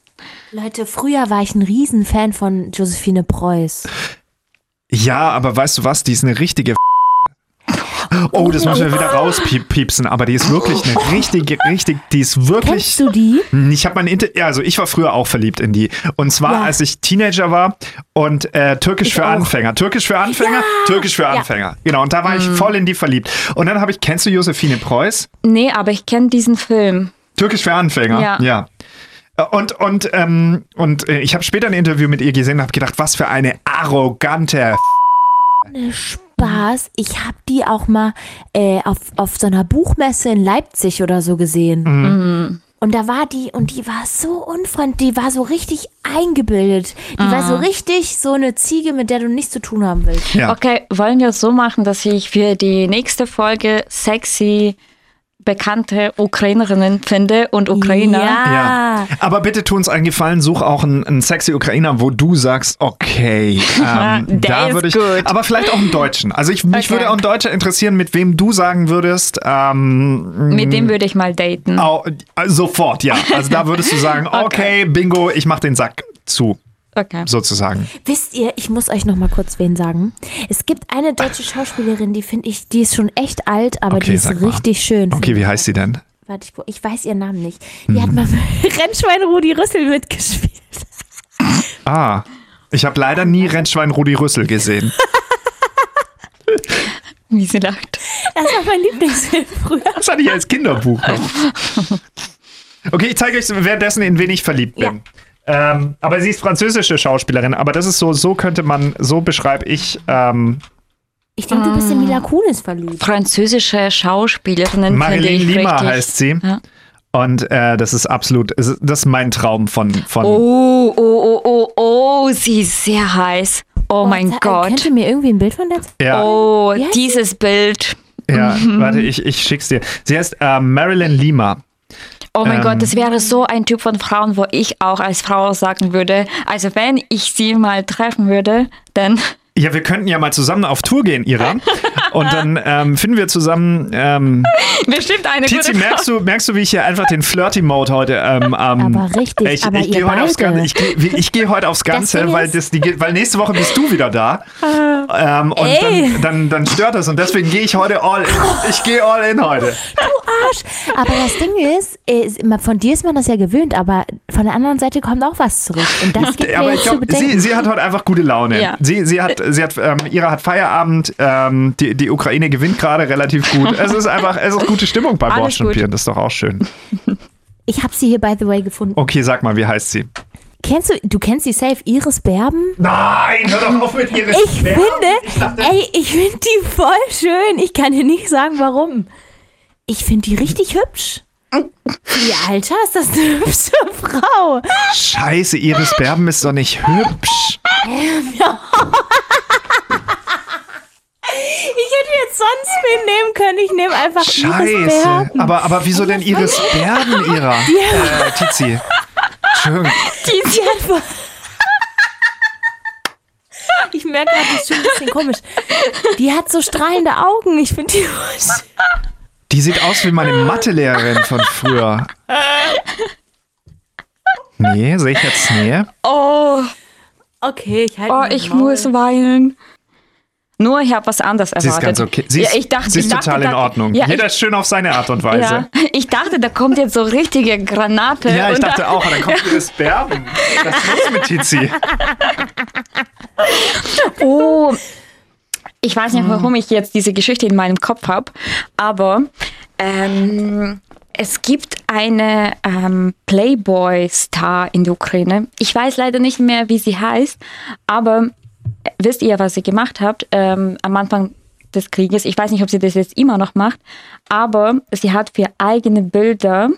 Speaker 3: Leute, früher war ich ein Riesenfan von Josephine Preuß.
Speaker 2: ja, aber weißt du was? Die ist eine richtige. Oh, das müssen wir wieder rauspiepsen, aber die ist wirklich eine richtige, richtig, die ist wirklich.
Speaker 3: Kennst du die?
Speaker 2: Ich habe mein Inter ja, also ich war früher auch verliebt in die. Und zwar,
Speaker 3: Ja.
Speaker 2: als ich Teenager war und äh, Türkisch für. Anfänger. Türkisch für Anfänger,
Speaker 3: Ja.
Speaker 2: Türkisch für. Anfänger. Genau, und da war ich voll in die verliebt. Und dann habe ich, kennst du Josephine Preuß?
Speaker 1: Nee, aber ich kenne diesen Film.
Speaker 2: Türkisch für Anfänger.
Speaker 1: Ja.
Speaker 2: ja. Und, und, ähm, und äh, ich habe später ein Interview mit ihr gesehen und habe gedacht, was für eine arrogante.
Speaker 3: Ohne Spaß. Ich habe die auch mal äh, auf, auf so einer Buchmesse in Leipzig oder so gesehen.
Speaker 2: Mhm.
Speaker 3: Und da war die, und die war so unfreundlich, die war so richtig eingebildet. Die war so richtig so eine Ziege, mit der du nichts zu tun haben willst.
Speaker 2: Ja.
Speaker 1: Okay, wollen wir es so machen, dass ich für die nächste Folge sexy bekannte Ukrainerinnen finde und Ukrainer?
Speaker 3: Ja.
Speaker 2: Ja. Aber bitte tu uns einen Gefallen, such auch einen, einen sexy Ukrainer, wo du sagst, okay, <laughs> ähm, da
Speaker 1: ist
Speaker 2: würde ich,
Speaker 1: gut.
Speaker 2: aber vielleicht auch einen Deutschen. Also ich, mich
Speaker 1: Okay.
Speaker 2: würde auch ein Deutscher interessieren, mit wem du sagen würdest, ähm,
Speaker 1: Mit dem würde ich mal daten.
Speaker 2: äh, sofort, ja. Also da würdest du sagen, <laughs> okay, bingo, ich mach den Sack zu,
Speaker 1: Okay.
Speaker 2: sozusagen.
Speaker 3: Wisst ihr, ich muss euch noch mal kurz wen sagen. Es gibt eine deutsche Schauspielerin, die finde ich, die ist schon echt alt, aber
Speaker 2: Okay,
Speaker 3: die ist richtig schön.
Speaker 2: Okay, wie heißt sie denn?
Speaker 3: Warte, ich, ich weiß ihren Namen nicht. Die hat mal <laughs> Rennschwein Rudi Rüssel mitgespielt.
Speaker 2: Ah, ich habe leider nie Rennschwein Rudi Rüssel gesehen. <laughs>
Speaker 1: Wie sie lacht.
Speaker 3: Das war mein Lieblingsfilm früher.
Speaker 2: Das hatte ich als Kinderbuch noch. <laughs> Okay, ich zeige euch währenddessen, in wen ich verliebt bin. Ähm, aber sie ist französische Schauspielerin, aber das ist so, so könnte man, so beschreibe ich ähm,
Speaker 3: Ich denke, du bist in Mila Kunis verliebt.
Speaker 1: Französische Schauspielerinnen finde
Speaker 2: Marilyn Lima
Speaker 1: richtig.
Speaker 2: heißt sie.
Speaker 1: Ja.
Speaker 2: Und äh, das ist absolut, das ist mein Traum von, von
Speaker 1: Oh, oh, oh, oh, oh, sie ist sehr heiß. Oh mein
Speaker 3: Äh,
Speaker 1: Gott.
Speaker 3: Könnt ihr mir irgendwie ein Bild von der
Speaker 2: ja,
Speaker 1: Oh, dieses Bild.
Speaker 2: ja, <laughs> warte, ich, ich schick's dir. Sie heißt äh, Marilyn Lima.
Speaker 1: Oh mein
Speaker 2: Ähm.
Speaker 1: Gott, das wäre so ein Typ von Frauen, wo ich auch als Frau sagen würde, also wenn ich sie mal treffen würde, dann
Speaker 2: Ja, wir könnten ja mal zusammen auf Tour gehen, Ira. Und dann ähm, finden wir zusammen. Ähm,
Speaker 1: bestimmt eine
Speaker 2: Tizi,
Speaker 1: gute
Speaker 2: merkst du, merkst du, wie ich hier einfach den Flirty-Mode heute ähm, ähm,
Speaker 3: Aber richtig,
Speaker 2: ich,
Speaker 3: aber
Speaker 2: ich
Speaker 3: ihr
Speaker 2: gehe heute aufs
Speaker 3: beide.
Speaker 2: Ganze. Ich gehe ich geh heute aufs Ganze,
Speaker 3: Ding
Speaker 2: weil, das, die, weil nächste Woche bist du wieder da. Ähm, und dann, dann, dann stört das. Und deswegen gehe ich heute all in. Ich gehe all in heute.
Speaker 3: Aber das Ding ist, ist, von dir ist man das ja gewöhnt, aber von der anderen Seite kommt auch was zurück. Und das gibt mir
Speaker 2: Aber ich
Speaker 3: jetzt zu
Speaker 2: glaube,
Speaker 3: bedenken.
Speaker 2: sie, sie hat heute einfach gute Laune.
Speaker 1: Ja.
Speaker 2: Sie, sie hat, sie hat, ähm, Ira hat Feierabend. Ähm, die, die Ukraine gewinnt gerade relativ gut. Es ist einfach, es ist gute Stimmung beim. Bier. Das ist doch auch schön.
Speaker 3: ich habe sie hier, by the way, gefunden.
Speaker 2: Okay, sag mal, wie heißt sie?
Speaker 3: Kennst du, du kennst die Safe Iris Berben?
Speaker 2: Nein, hör doch auf mit ihrer
Speaker 3: Ich finde, ey, ich finde die voll schön. Ich kann dir nicht sagen, warum. Ich finde die richtig hübsch. Ihr Alter ist das eine hübsche Frau.
Speaker 2: Scheiße, Iris Berben ist doch nicht hübsch. <laughs>
Speaker 3: Ich hätte jetzt sonst wen nehmen können. Ich nehme einfach Iris
Speaker 2: Scheiße.
Speaker 3: Berben.
Speaker 2: Aber, aber wieso denn Iris Berben, Ira? Äh, Tizi. Entschuldigung.
Speaker 3: Ist einfach. Ich merke gerade, die ist schon ein bisschen komisch. Die hat so strahlende Augen. Ich finde die. <laughs>
Speaker 2: Die sieht aus wie meine Mathelehrerin von früher. Nee, sehe ich jetzt nee.
Speaker 1: Oh,
Speaker 3: Okay, ich halte
Speaker 1: oh ich
Speaker 3: Maul.
Speaker 1: muss weinen. Nur ich habe was anderes erwartet.
Speaker 2: Sie ist ganz okay. Sie ist,
Speaker 1: ja, ich dachte,
Speaker 2: sie ist
Speaker 1: ich dachte,
Speaker 2: total in Ordnung.
Speaker 1: Ja,
Speaker 2: Jeder
Speaker 1: ich,
Speaker 2: ist schön auf seine Art und Weise.
Speaker 1: ja, ich dachte, da kommt jetzt so richtige Granate.
Speaker 2: Ja, ich
Speaker 1: und
Speaker 2: dachte
Speaker 1: da,
Speaker 2: auch, dann kommt <laughs> das Berben. Das muss mit Tizi.
Speaker 1: Oh, ich weiß nicht, warum ich jetzt diese Geschichte in meinem Kopf habe, aber ähm, es gibt eine ähm, Playboy-Star in der Ukraine. Ich weiß leider nicht mehr, wie sie heißt, aber äh, wisst ihr, was sie gemacht hat ähm, am Anfang des Krieges? Ich weiß nicht, ob sie das jetzt immer noch macht, aber sie hat für eigene Bilder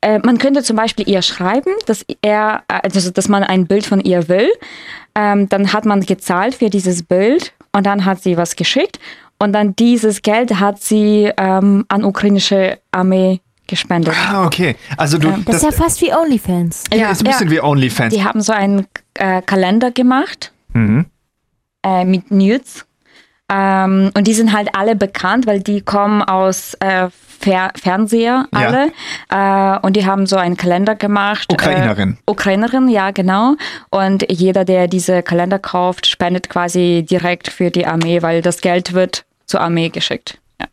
Speaker 1: äh, man könnte zum Beispiel ihr schreiben, dass er, äh, also dass man ein Bild von ihr will. Ähm, dann hat man gezahlt für dieses Bild und dann hat sie was geschickt und dann dieses Geld hat sie ähm, an ukrainische Armee gespendet.
Speaker 2: Ah, okay. Also du,
Speaker 3: Das ist ja fast wie OnlyFans.
Speaker 2: ja, ist ein bisschen wie OnlyFans.
Speaker 1: Die haben so einen äh, Kalender gemacht
Speaker 2: Mhm.
Speaker 1: äh, mit Nudes. Ähm, und die sind halt alle bekannt, weil die kommen aus äh, Fer Fernseher
Speaker 2: Ja.
Speaker 1: alle. Äh, und die haben so einen Kalender gemacht.
Speaker 2: Ukrainerin.
Speaker 1: Äh, Ukrainerin, ja, genau. Und jeder, der diese Kalender kauft, spendet quasi direkt für die Armee, weil das Geld wird zur Armee geschickt. Ja.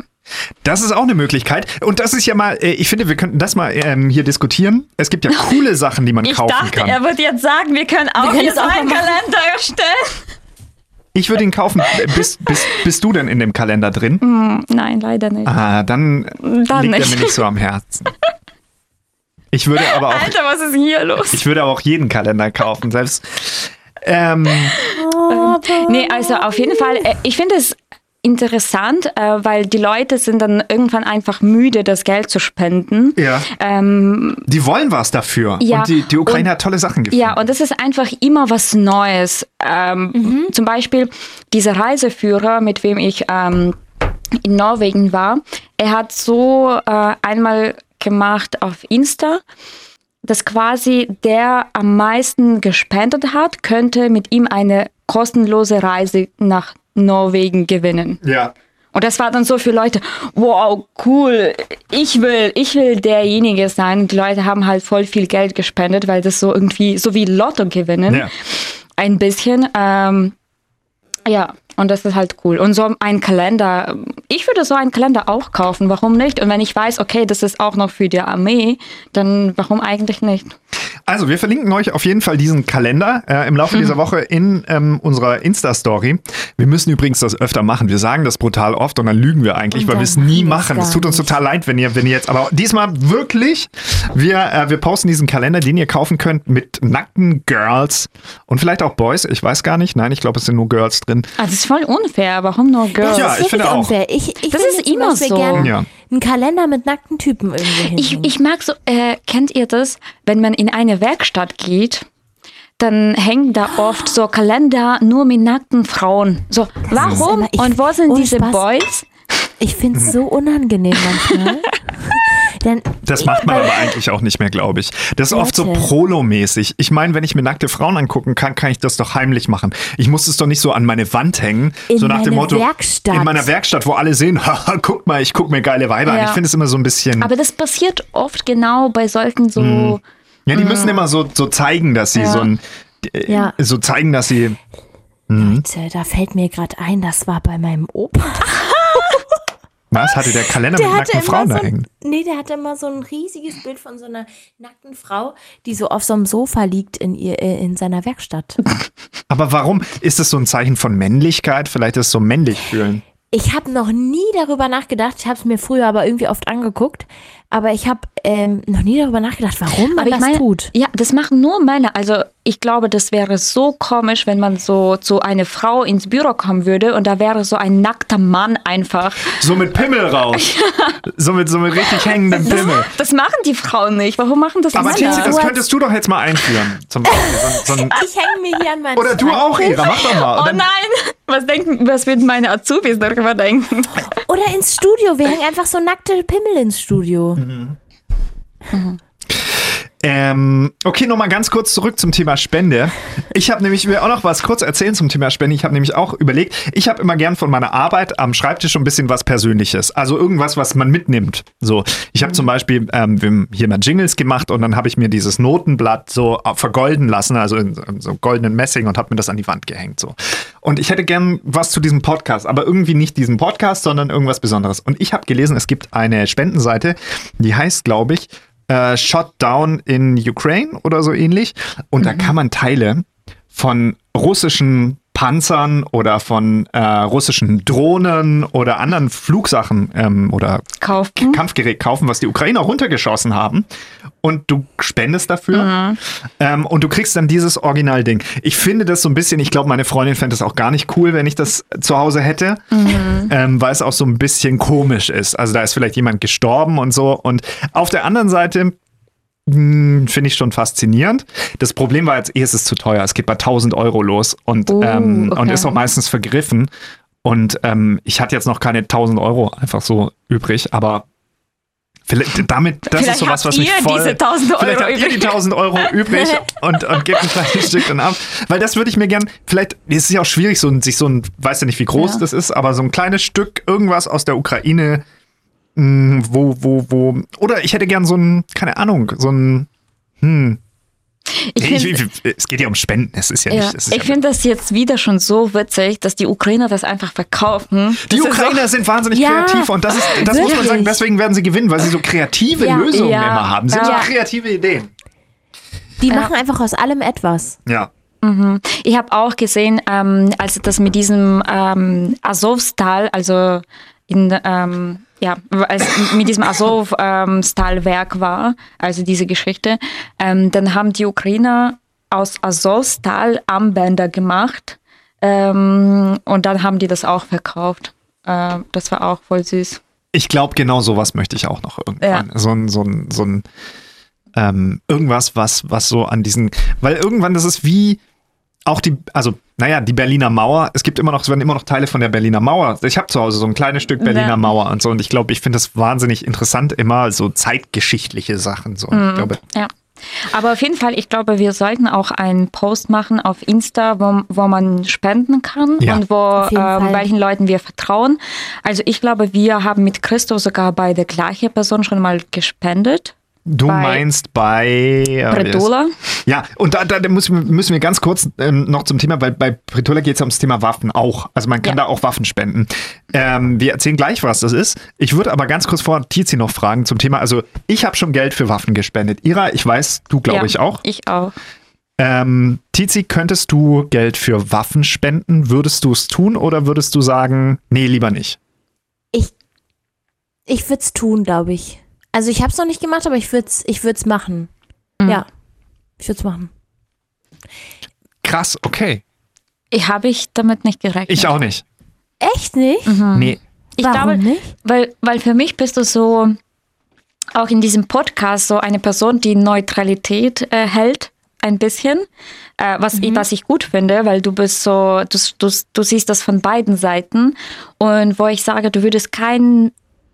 Speaker 2: Das ist auch eine Möglichkeit. Und das ist ja mal, äh, ich finde, wir könnten das mal ähm, hier diskutieren. Es gibt ja <laughs> coole Sachen, die man
Speaker 1: Ich
Speaker 2: kaufen
Speaker 1: dachte,
Speaker 2: kann.
Speaker 1: er wird jetzt sagen, wir können auch
Speaker 3: können
Speaker 1: hier so
Speaker 3: auch
Speaker 1: einen. Kalender erstellen.
Speaker 2: Ich würde ihn kaufen. Bist, bist, bist du denn in dem Kalender drin?
Speaker 1: Nein, leider nicht.
Speaker 2: Ah, dann,
Speaker 1: Dann
Speaker 2: liegt er
Speaker 1: nicht.
Speaker 2: mir nicht so am Herzen. Ich würde aber auch,
Speaker 1: Alter, was ist hier los?
Speaker 2: ich würde aber auch jeden Kalender kaufen. Selbst. Ähm,
Speaker 1: Nee, also auf jeden Fall, äh, ich finde es interessant, äh, weil die Leute sind dann irgendwann einfach müde, das Geld zu spenden.
Speaker 2: ja.
Speaker 1: Ähm,
Speaker 2: Die wollen was dafür.
Speaker 1: Ja,
Speaker 2: Und die, die Ukraine
Speaker 1: und-
Speaker 2: hat tolle Sachen gefunden.
Speaker 1: ja, und das ist einfach immer was Neues. Ähm, Zum Beispiel dieser Reiseführer, mit wem ich ähm, in Norwegen war, er hat so äh, einmal gemacht auf Insta, dass quasi der am meisten gespendet hat, könnte mit ihm eine kostenlose Reise nach Norwegen gewinnen.
Speaker 2: ja.
Speaker 1: Und das war dann so für Leute, wow, cool, ich will, ich will derjenige sein. Und die Leute haben halt voll viel Geld gespendet, weil das so irgendwie, so wie Lotto gewinnen.
Speaker 2: Ja.
Speaker 1: Ein bisschen. Ähm, ja, und das ist halt cool. Und so ein Kalender, ich würde so einen Kalender auch kaufen, warum nicht? Und wenn ich weiß, okay, das ist auch noch für die Armee, dann warum eigentlich nicht?
Speaker 2: Also, wir verlinken euch auf jeden Fall diesen Kalender äh, im Laufe
Speaker 1: Mhm.
Speaker 2: dieser Woche in ähm, unserer Insta-Story. Wir müssen übrigens das öfter machen. Wir sagen das brutal oft und dann lügen wir eigentlich,
Speaker 3: Und
Speaker 2: weil wir es nie
Speaker 3: machen es
Speaker 2: tut uns total leid, wenn ihr, wenn ihr jetzt, aber diesmal wirklich, wir, äh, wir posten diesen Kalender, den ihr kaufen könnt mit nackten Girls und vielleicht auch Boys. Ich weiß gar nicht. Nein, ich glaube, es sind nur Girls drin.
Speaker 1: Also ist voll unfair. Warum nur Girls?
Speaker 2: Ja,
Speaker 3: Das
Speaker 2: ich
Speaker 3: ist
Speaker 2: finde auch.
Speaker 3: unfair. Ich, ich
Speaker 1: Das ist immer so.
Speaker 3: Gern
Speaker 2: Ja.
Speaker 3: einen Kalender mit nackten Typen irgendwo
Speaker 1: Ich,
Speaker 3: hinhängen.
Speaker 1: ich mag so, äh, kennt ihr das, wenn man in eine Werkstatt geht, dann hängen da oft so Kalender nur mit nackten Frauen. So, warum?
Speaker 3: immer- ich-
Speaker 1: Und wo sind diese
Speaker 3: Spaß.
Speaker 1: Boys?
Speaker 3: Ich finde es so unangenehm manchmal. <laughs> Denn
Speaker 2: Das macht man aber eigentlich auch nicht mehr, glaube ich. Das ist oft so. Prolo-mäßig. Ich meine, wenn ich mir nackte Frauen angucken kann, kann ich das doch heimlich machen. Ich muss es doch nicht so an meine Wand hängen.
Speaker 3: In
Speaker 2: so nach dem Motto,
Speaker 3: Werkstatt.
Speaker 2: in meiner Werkstatt, wo alle sehen, <laughs> haha, guck mal, ich guck mir geile Weiber an.
Speaker 1: Ja.
Speaker 2: Ich finde es immer so ein bisschen.
Speaker 1: Aber das passiert oft genau bei solchen so.
Speaker 2: ja, die müssen immer so, so zeigen, dass sie
Speaker 1: Ja.
Speaker 2: so ein. äh,
Speaker 3: Ja.
Speaker 2: So zeigen, dass sie.
Speaker 3: Leute, da fällt mir gerade ein, das war bei meinem Opa.
Speaker 2: Was? Hatte der Kalender mit nackten Frauen
Speaker 3: so
Speaker 2: da hängen?
Speaker 3: nee, der hatte immer so ein riesiges Bild von so einer nackten Frau, die so auf so einem Sofa liegt in, ihr, äh, in seiner Werkstatt. <laughs>
Speaker 2: Aber warum? Ist es so ein Zeichen von Männlichkeit? Vielleicht ist es so männlich fühlen.
Speaker 3: Ich habe noch nie darüber nachgedacht, ich habe es mir früher aber irgendwie oft angeguckt, aber ich habe ähm, noch nie darüber nachgedacht, warum man
Speaker 1: Aber ich
Speaker 3: das
Speaker 1: meine,
Speaker 3: tut.
Speaker 1: ja, das machen nur Männer. Also ich glaube, das wäre so komisch, wenn man so zu einer Frau ins Büro kommen würde und da wäre so ein nackter Mann einfach.
Speaker 2: So mit Pimmel raus. <laughs> so, mit, so mit richtig hängendem Pimmel.
Speaker 1: Das machen die Frauen nicht. Warum machen das
Speaker 2: Aber
Speaker 1: Männer?
Speaker 2: Tizi, das könntest du doch jetzt mal einführen. Zum Beispiel. So, so ein, <laughs>
Speaker 3: Ich hänge mir hier an meinen
Speaker 2: oder du auch, Ira, mach doch mal.
Speaker 1: Oh nein, was denken, was würden meine Azubis darüber denken?
Speaker 3: Oder ins Studio, wir hängen einfach so nackte Pimmel ins Studio.
Speaker 2: Ähm, okay, nochmal ganz kurz zurück zum Thema Spende. Ich habe nämlich mir auch noch was kurz erzählen zum Thema Spende. Ich habe nämlich auch überlegt, ich habe immer gern von meiner Arbeit am Schreibtisch ein bisschen was Persönliches. Also irgendwas, was man mitnimmt. So, ich habe zum Beispiel ähm, hier mal Jingles gemacht und dann habe ich mir dieses Notenblatt so vergolden lassen, also in, in so goldenen Messing und habe mir das an die Wand gehängt. So. Und ich hätte gern was zu diesem Podcast, aber irgendwie nicht diesen Podcast, sondern irgendwas Besonderes. Und ich habe gelesen, es gibt eine Spendenseite, die heißt, glaube ich, äh, Shot Down in Ukraine oder so ähnlich. Und mhm. da kann man Teile von russischen Panzern oder von äh, russischen Drohnen oder anderen Flugsachen ähm, oder
Speaker 1: kaufen.
Speaker 2: Kampfgerät kaufen, was die Ukrainer runtergeschossen haben. Und du spendest dafür. Mhm. Ähm, und du kriegst dann dieses Originalding. Ich finde das so ein bisschen, ich glaube, meine Freundin fände das auch gar nicht cool, wenn ich das zu Hause hätte, mhm. ähm, weil es auch so ein bisschen komisch ist. Also da ist vielleicht jemand gestorben und so. Und auf der anderen Seite finde ich schon faszinierend. Das Problem war jetzt, eh ist es zu teuer. Es geht bei 1000 Euro los und, uh, ähm, okay. und ist auch meistens vergriffen. Und ähm, ich hatte jetzt noch keine 1000 Euro einfach so übrig, aber Vielleicht, damit, das
Speaker 1: vielleicht
Speaker 2: ist sowas, was mich
Speaker 1: voll. Diese 1000 Euro
Speaker 2: vielleicht habt ihr die 1000 Euro <laughs> übrig und, und gebt ein kleines Stück dann ab. Weil das würde ich mir gern, vielleicht, es ist ja auch schwierig, so, sich so ein, weiß ja nicht, wie groß ja. das ist, aber so ein kleines Stück irgendwas aus der Ukraine hm, wo, wo, wo, oder ich hätte gern so ein, keine Ahnung, so ein, hm. Ich find, ich, es geht ja um Spenden, es ist ja, ja nicht.
Speaker 1: ich ja finde das jetzt wieder schon so witzig, dass die Ukrainer das einfach verkaufen.
Speaker 2: Die das Ukrainer so, sind wahnsinnig ja, kreativ und das, ist, das muss man sagen, deswegen werden sie gewinnen, weil sie so kreative Lösungen immer haben. Sie haben so kreative Ideen.
Speaker 3: Die machen einfach aus allem etwas.
Speaker 2: Ja.
Speaker 1: Mhm. Ich habe auch gesehen, ähm, als das mit diesem ähm, Azovstal, also in ähm, ja, als mit diesem Azov-Stal-Werk ähm, war, also diese Geschichte, ähm, dann haben die Ukrainer aus Azov-Stal Armbänder gemacht ähm, und dann haben die das auch verkauft. Äh, das war auch voll süß.
Speaker 2: Ich glaube, genau sowas möchte ich auch noch irgendwann. Ja. So ein, so ein, so ein ähm, irgendwas, was, was so an diesen, weil irgendwann das ist wie auch die, also naja, die Berliner Mauer, es gibt immer noch, es werden immer noch Teile von der Berliner Mauer. Ich habe zu Hause so ein kleines Stück Berliner ja. Mauer und so und ich glaube, ich finde das wahnsinnig interessant, immer so zeitgeschichtliche Sachen. So. Mhm. Ich glaube,
Speaker 1: ja. Aber auf jeden Fall, ich glaube, wir sollten auch einen Post machen auf Insta, wo, wo man spenden kann ja. und wo ähm, welchen Leuten wir vertrauen. Also ich glaube, wir haben mit Christo sogar bei der gleichen Person schon mal gespendet.
Speaker 2: Du bei meinst bei
Speaker 1: äh, Pretola?
Speaker 2: Ja, und da, da müssen, müssen wir ganz kurz ähm, noch zum Thema, weil bei Pretola geht es ums Thema Waffen auch. Also man kann ja. da auch Waffen spenden. Ähm, wir erzählen gleich, was das ist. Ich würde aber ganz kurz vor Tizi noch fragen zum Thema. Also ich habe schon Geld für Waffen gespendet. Ira, ich weiß, du glaube ja, ich auch.
Speaker 1: Ich auch.
Speaker 2: Ähm, Tizi, könntest du Geld für Waffen spenden? Würdest du es tun oder würdest du sagen, nee, lieber nicht?
Speaker 3: Ich, ich würde es tun, glaube ich. Also ich habe es noch nicht gemacht, aber ich würde es ich würd's machen. Mhm. Ja, ich würde es machen.
Speaker 2: Krass, okay.
Speaker 1: Ich habe ich damit nicht gerechnet.
Speaker 2: Ich auch nicht.
Speaker 3: Echt nicht?
Speaker 2: Mhm. Nee.
Speaker 1: Ich Warum glaube, nicht? Weil, weil für mich bist du so, auch in diesem Podcast, so eine Person, die Neutralität äh, hält, ein bisschen. Äh, was, mhm. ich, was ich gut finde, weil du bist so, du, du, du siehst das von beiden Seiten. Und wo ich sage, du würdest keinen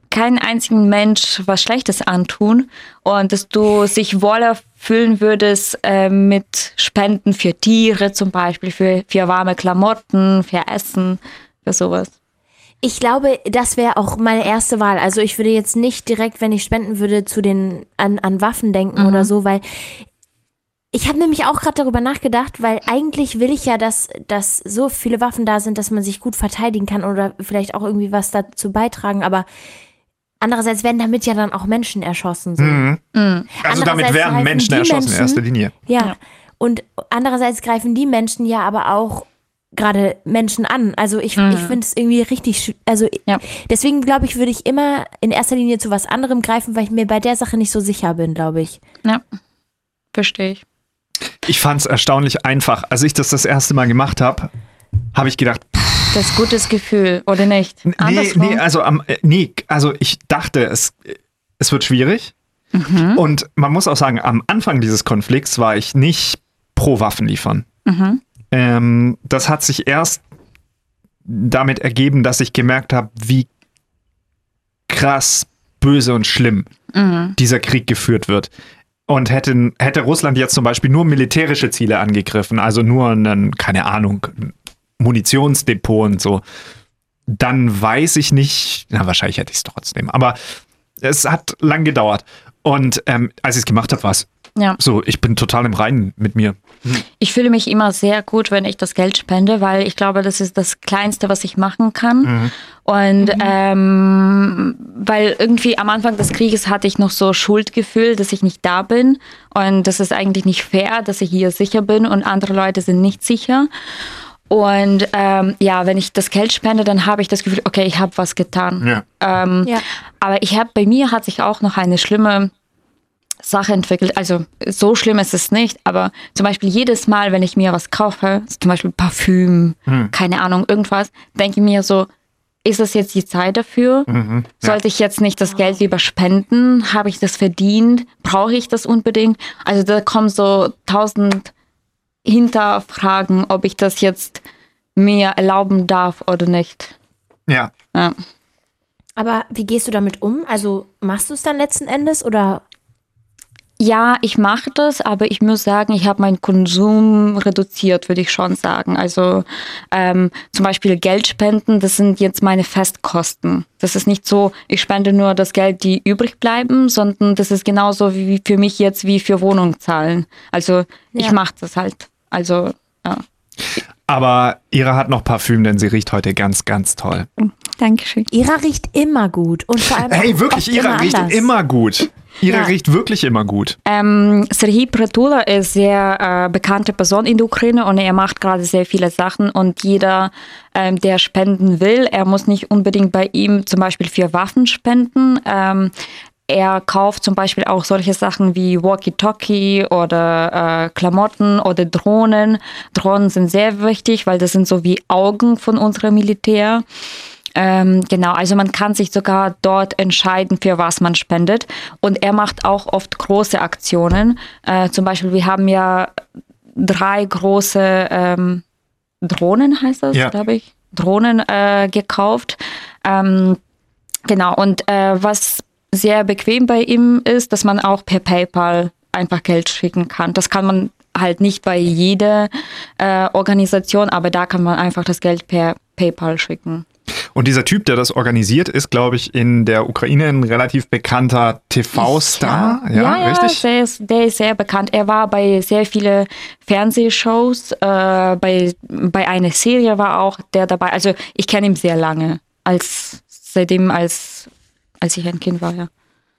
Speaker 1: keinen einzigen Mensch was Schlechtes antun und dass du sich wohler fühlen würdest äh, mit Spenden für Tiere zum Beispiel, für, für warme Klamotten, für Essen, für sowas.
Speaker 3: Ich glaube, das wäre auch meine erste Wahl. Also ich würde jetzt nicht direkt, wenn ich spenden würde, zu den an, an Waffen denken mhm. oder so, weil ich habe nämlich auch gerade darüber nachgedacht, weil eigentlich will ich ja, dass, dass so viele Waffen da sind, dass man sich gut verteidigen kann oder vielleicht auch irgendwie was dazu beitragen, aber Andererseits werden damit ja dann auch Menschen erschossen. So. Mhm.
Speaker 2: Mhm. Also damit werden Menschen erschossen Menschen, in erster Linie.
Speaker 3: Ja. ja. Und andererseits greifen die Menschen ja aber auch gerade Menschen an. Also ich, mhm. ich finde es irgendwie richtig, also ja. deswegen glaube ich, würde ich immer in erster Linie zu was anderem greifen, weil ich mir bei der Sache nicht so sicher bin, glaube ich.
Speaker 1: Ja, verstehe ich.
Speaker 2: Ich fand es erstaunlich einfach. Als ich das das erste Mal gemacht habe, habe ich gedacht, pff,
Speaker 1: das gutes Gefühl, oder nicht?
Speaker 2: Nee, nee, also, am, äh, nee, also ich dachte, es, es wird schwierig. Mhm. Und man muss auch sagen, am Anfang dieses Konflikts war ich nicht pro Waffen liefern. Mhm. Ähm, das hat sich erst damit ergeben, dass ich gemerkt habe, wie krass böse und schlimm mhm. dieser Krieg geführt wird. und hätte, hätte Russland jetzt zum Beispiel nur militärische Ziele angegriffen, also nur einen, keine Ahnung, Munitionsdepot und so, dann weiß ich nicht, na, wahrscheinlich hätte ich es trotzdem, aber es hat lang gedauert. Und ähm, als ich es gemacht habe, war es
Speaker 1: Ja.
Speaker 2: so, ich bin total im Reinen mit mir.
Speaker 1: Ich fühle mich immer sehr gut, wenn ich das Geld spende, weil ich glaube, das ist das Kleinste, was ich machen kann. Und ähm, weil irgendwie am Anfang des Krieges hatte ich noch so Schuldgefühl, dass ich nicht da bin. Und das ist eigentlich nicht fair, dass ich hier sicher bin und andere Leute sind nicht sicher. Und ähm, ja, wenn ich das Geld spende, dann habe ich das Gefühl, okay, ich habe was getan.
Speaker 2: Ja.
Speaker 1: Ähm,
Speaker 3: Ja.
Speaker 1: Aber ich habe bei mir hat sich auch noch eine schlimme Sache entwickelt. Also so schlimm ist es nicht, aber zum Beispiel jedes Mal, wenn ich mir was kaufe, zum Beispiel Parfüm, keine Ahnung, irgendwas, denke ich mir so, ist es jetzt die Zeit dafür? Sollte ich jetzt nicht das Geld lieber spenden? Habe ich das verdient? Brauche ich das unbedingt? Also da kommen so tausend Hinterfragen, ob ich das jetzt mir erlauben darf oder nicht.
Speaker 2: Ja.
Speaker 1: Ja.
Speaker 3: Aber wie gehst du damit um? Also machst du es dann letzten Endes oder
Speaker 1: Ja, ich mache das, aber ich muss sagen, ich habe meinen Konsum reduziert, würde ich schon sagen. Also ähm, zum Beispiel Geld spenden, das sind jetzt meine Festkosten. Das ist nicht so, ich spende nur das Geld, die übrig bleiben, sondern das ist genauso wie für mich jetzt wie für Wohnung zahlen. Also ich
Speaker 3: Ja.
Speaker 1: mache das halt. Also ja.
Speaker 2: Aber Ira hat noch Parfüm, denn sie riecht heute ganz, ganz toll.
Speaker 1: Dankeschön.
Speaker 3: Ira riecht immer gut und vor allem
Speaker 2: Hey, wirklich, Ira
Speaker 3: immer
Speaker 2: riecht
Speaker 3: anders.
Speaker 2: immer gut. Ira
Speaker 3: Ja.
Speaker 2: riecht wirklich immer gut.
Speaker 1: Ähm, Serhii Pratula ist sehr äh, bekannte Person in der Ukraine und er macht gerade sehr viele Sachen und jeder, ähm, der spenden will, er muss nicht unbedingt bei ihm zum Beispiel für Waffen spenden. Ähm, er kauft zum Beispiel auch solche Sachen wie Walkie-Talkie oder äh, Klamotten oder Drohnen. Drohnen sind sehr wichtig, weil das sind so wie Augen von unserem Militär. Ähm, genau, also man kann sich sogar dort entscheiden, für was man spendet. Und er macht auch oft große Aktionen. Äh, zum Beispiel, wir haben ja drei große ähm, Drohnen, heißt das,
Speaker 2: Ja.
Speaker 1: glaube ich, Drohnen äh, gekauft. Ähm, genau, und äh, was sehr bequem bei ihm ist, dass man auch per PayPal einfach Geld schicken kann. Das kann man halt nicht bei jeder äh, Organisation, aber da kann man einfach das Geld per PayPal schicken.
Speaker 2: Und dieser Typ, der das organisiert, ist, glaube ich, in der Ukraine ein relativ bekannter TV-Star. Ja,
Speaker 1: ja, ja
Speaker 2: richtig?
Speaker 1: Der, ist, der ist sehr bekannt. Er war bei sehr vielen Fernsehshows, äh, bei, bei einer Serie war auch der dabei. Also ich kenne ihn sehr lange, als seitdem als, als ich ein Kind war, ja.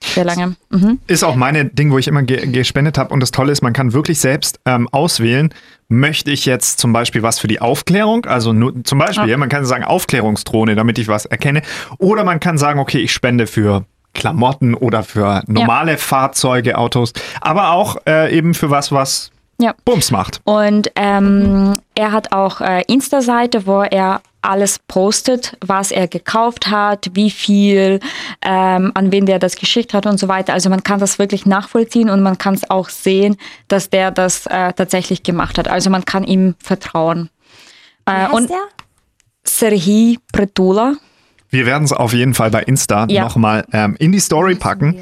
Speaker 1: Sehr lange. Mhm.
Speaker 2: Ist auch meine Ding, wo ich immer ge gespendet habe. Und das Tolle ist, man kann wirklich selbst ähm, auswählen, möchte ich jetzt zum Beispiel was für die Aufklärung, also nur, zum Beispiel, ja. man kann sagen Aufklärungsdrohne, damit ich was erkenne. Oder man kann sagen, okay, ich spende für Klamotten oder für normale Fahrzeuge, Autos, aber auch äh, eben für was, was
Speaker 1: Ja.
Speaker 2: Bums macht.
Speaker 1: Und ähm, er hat auch äh, Insta-Seite, wo er alles postet, was er gekauft hat, wie viel, ähm, an wen der das geschickt hat und so weiter. Also man kann das wirklich nachvollziehen und man kann es auch sehen, dass der das äh, tatsächlich gemacht hat. Also man kann ihm vertrauen.
Speaker 3: Wie
Speaker 1: Äh,
Speaker 3: heißt
Speaker 1: und
Speaker 3: der?
Speaker 1: Serhii Pretula.
Speaker 2: Wir werden es auf jeden Fall bei Insta
Speaker 1: Ja.
Speaker 2: nochmal ähm, in die Story packen.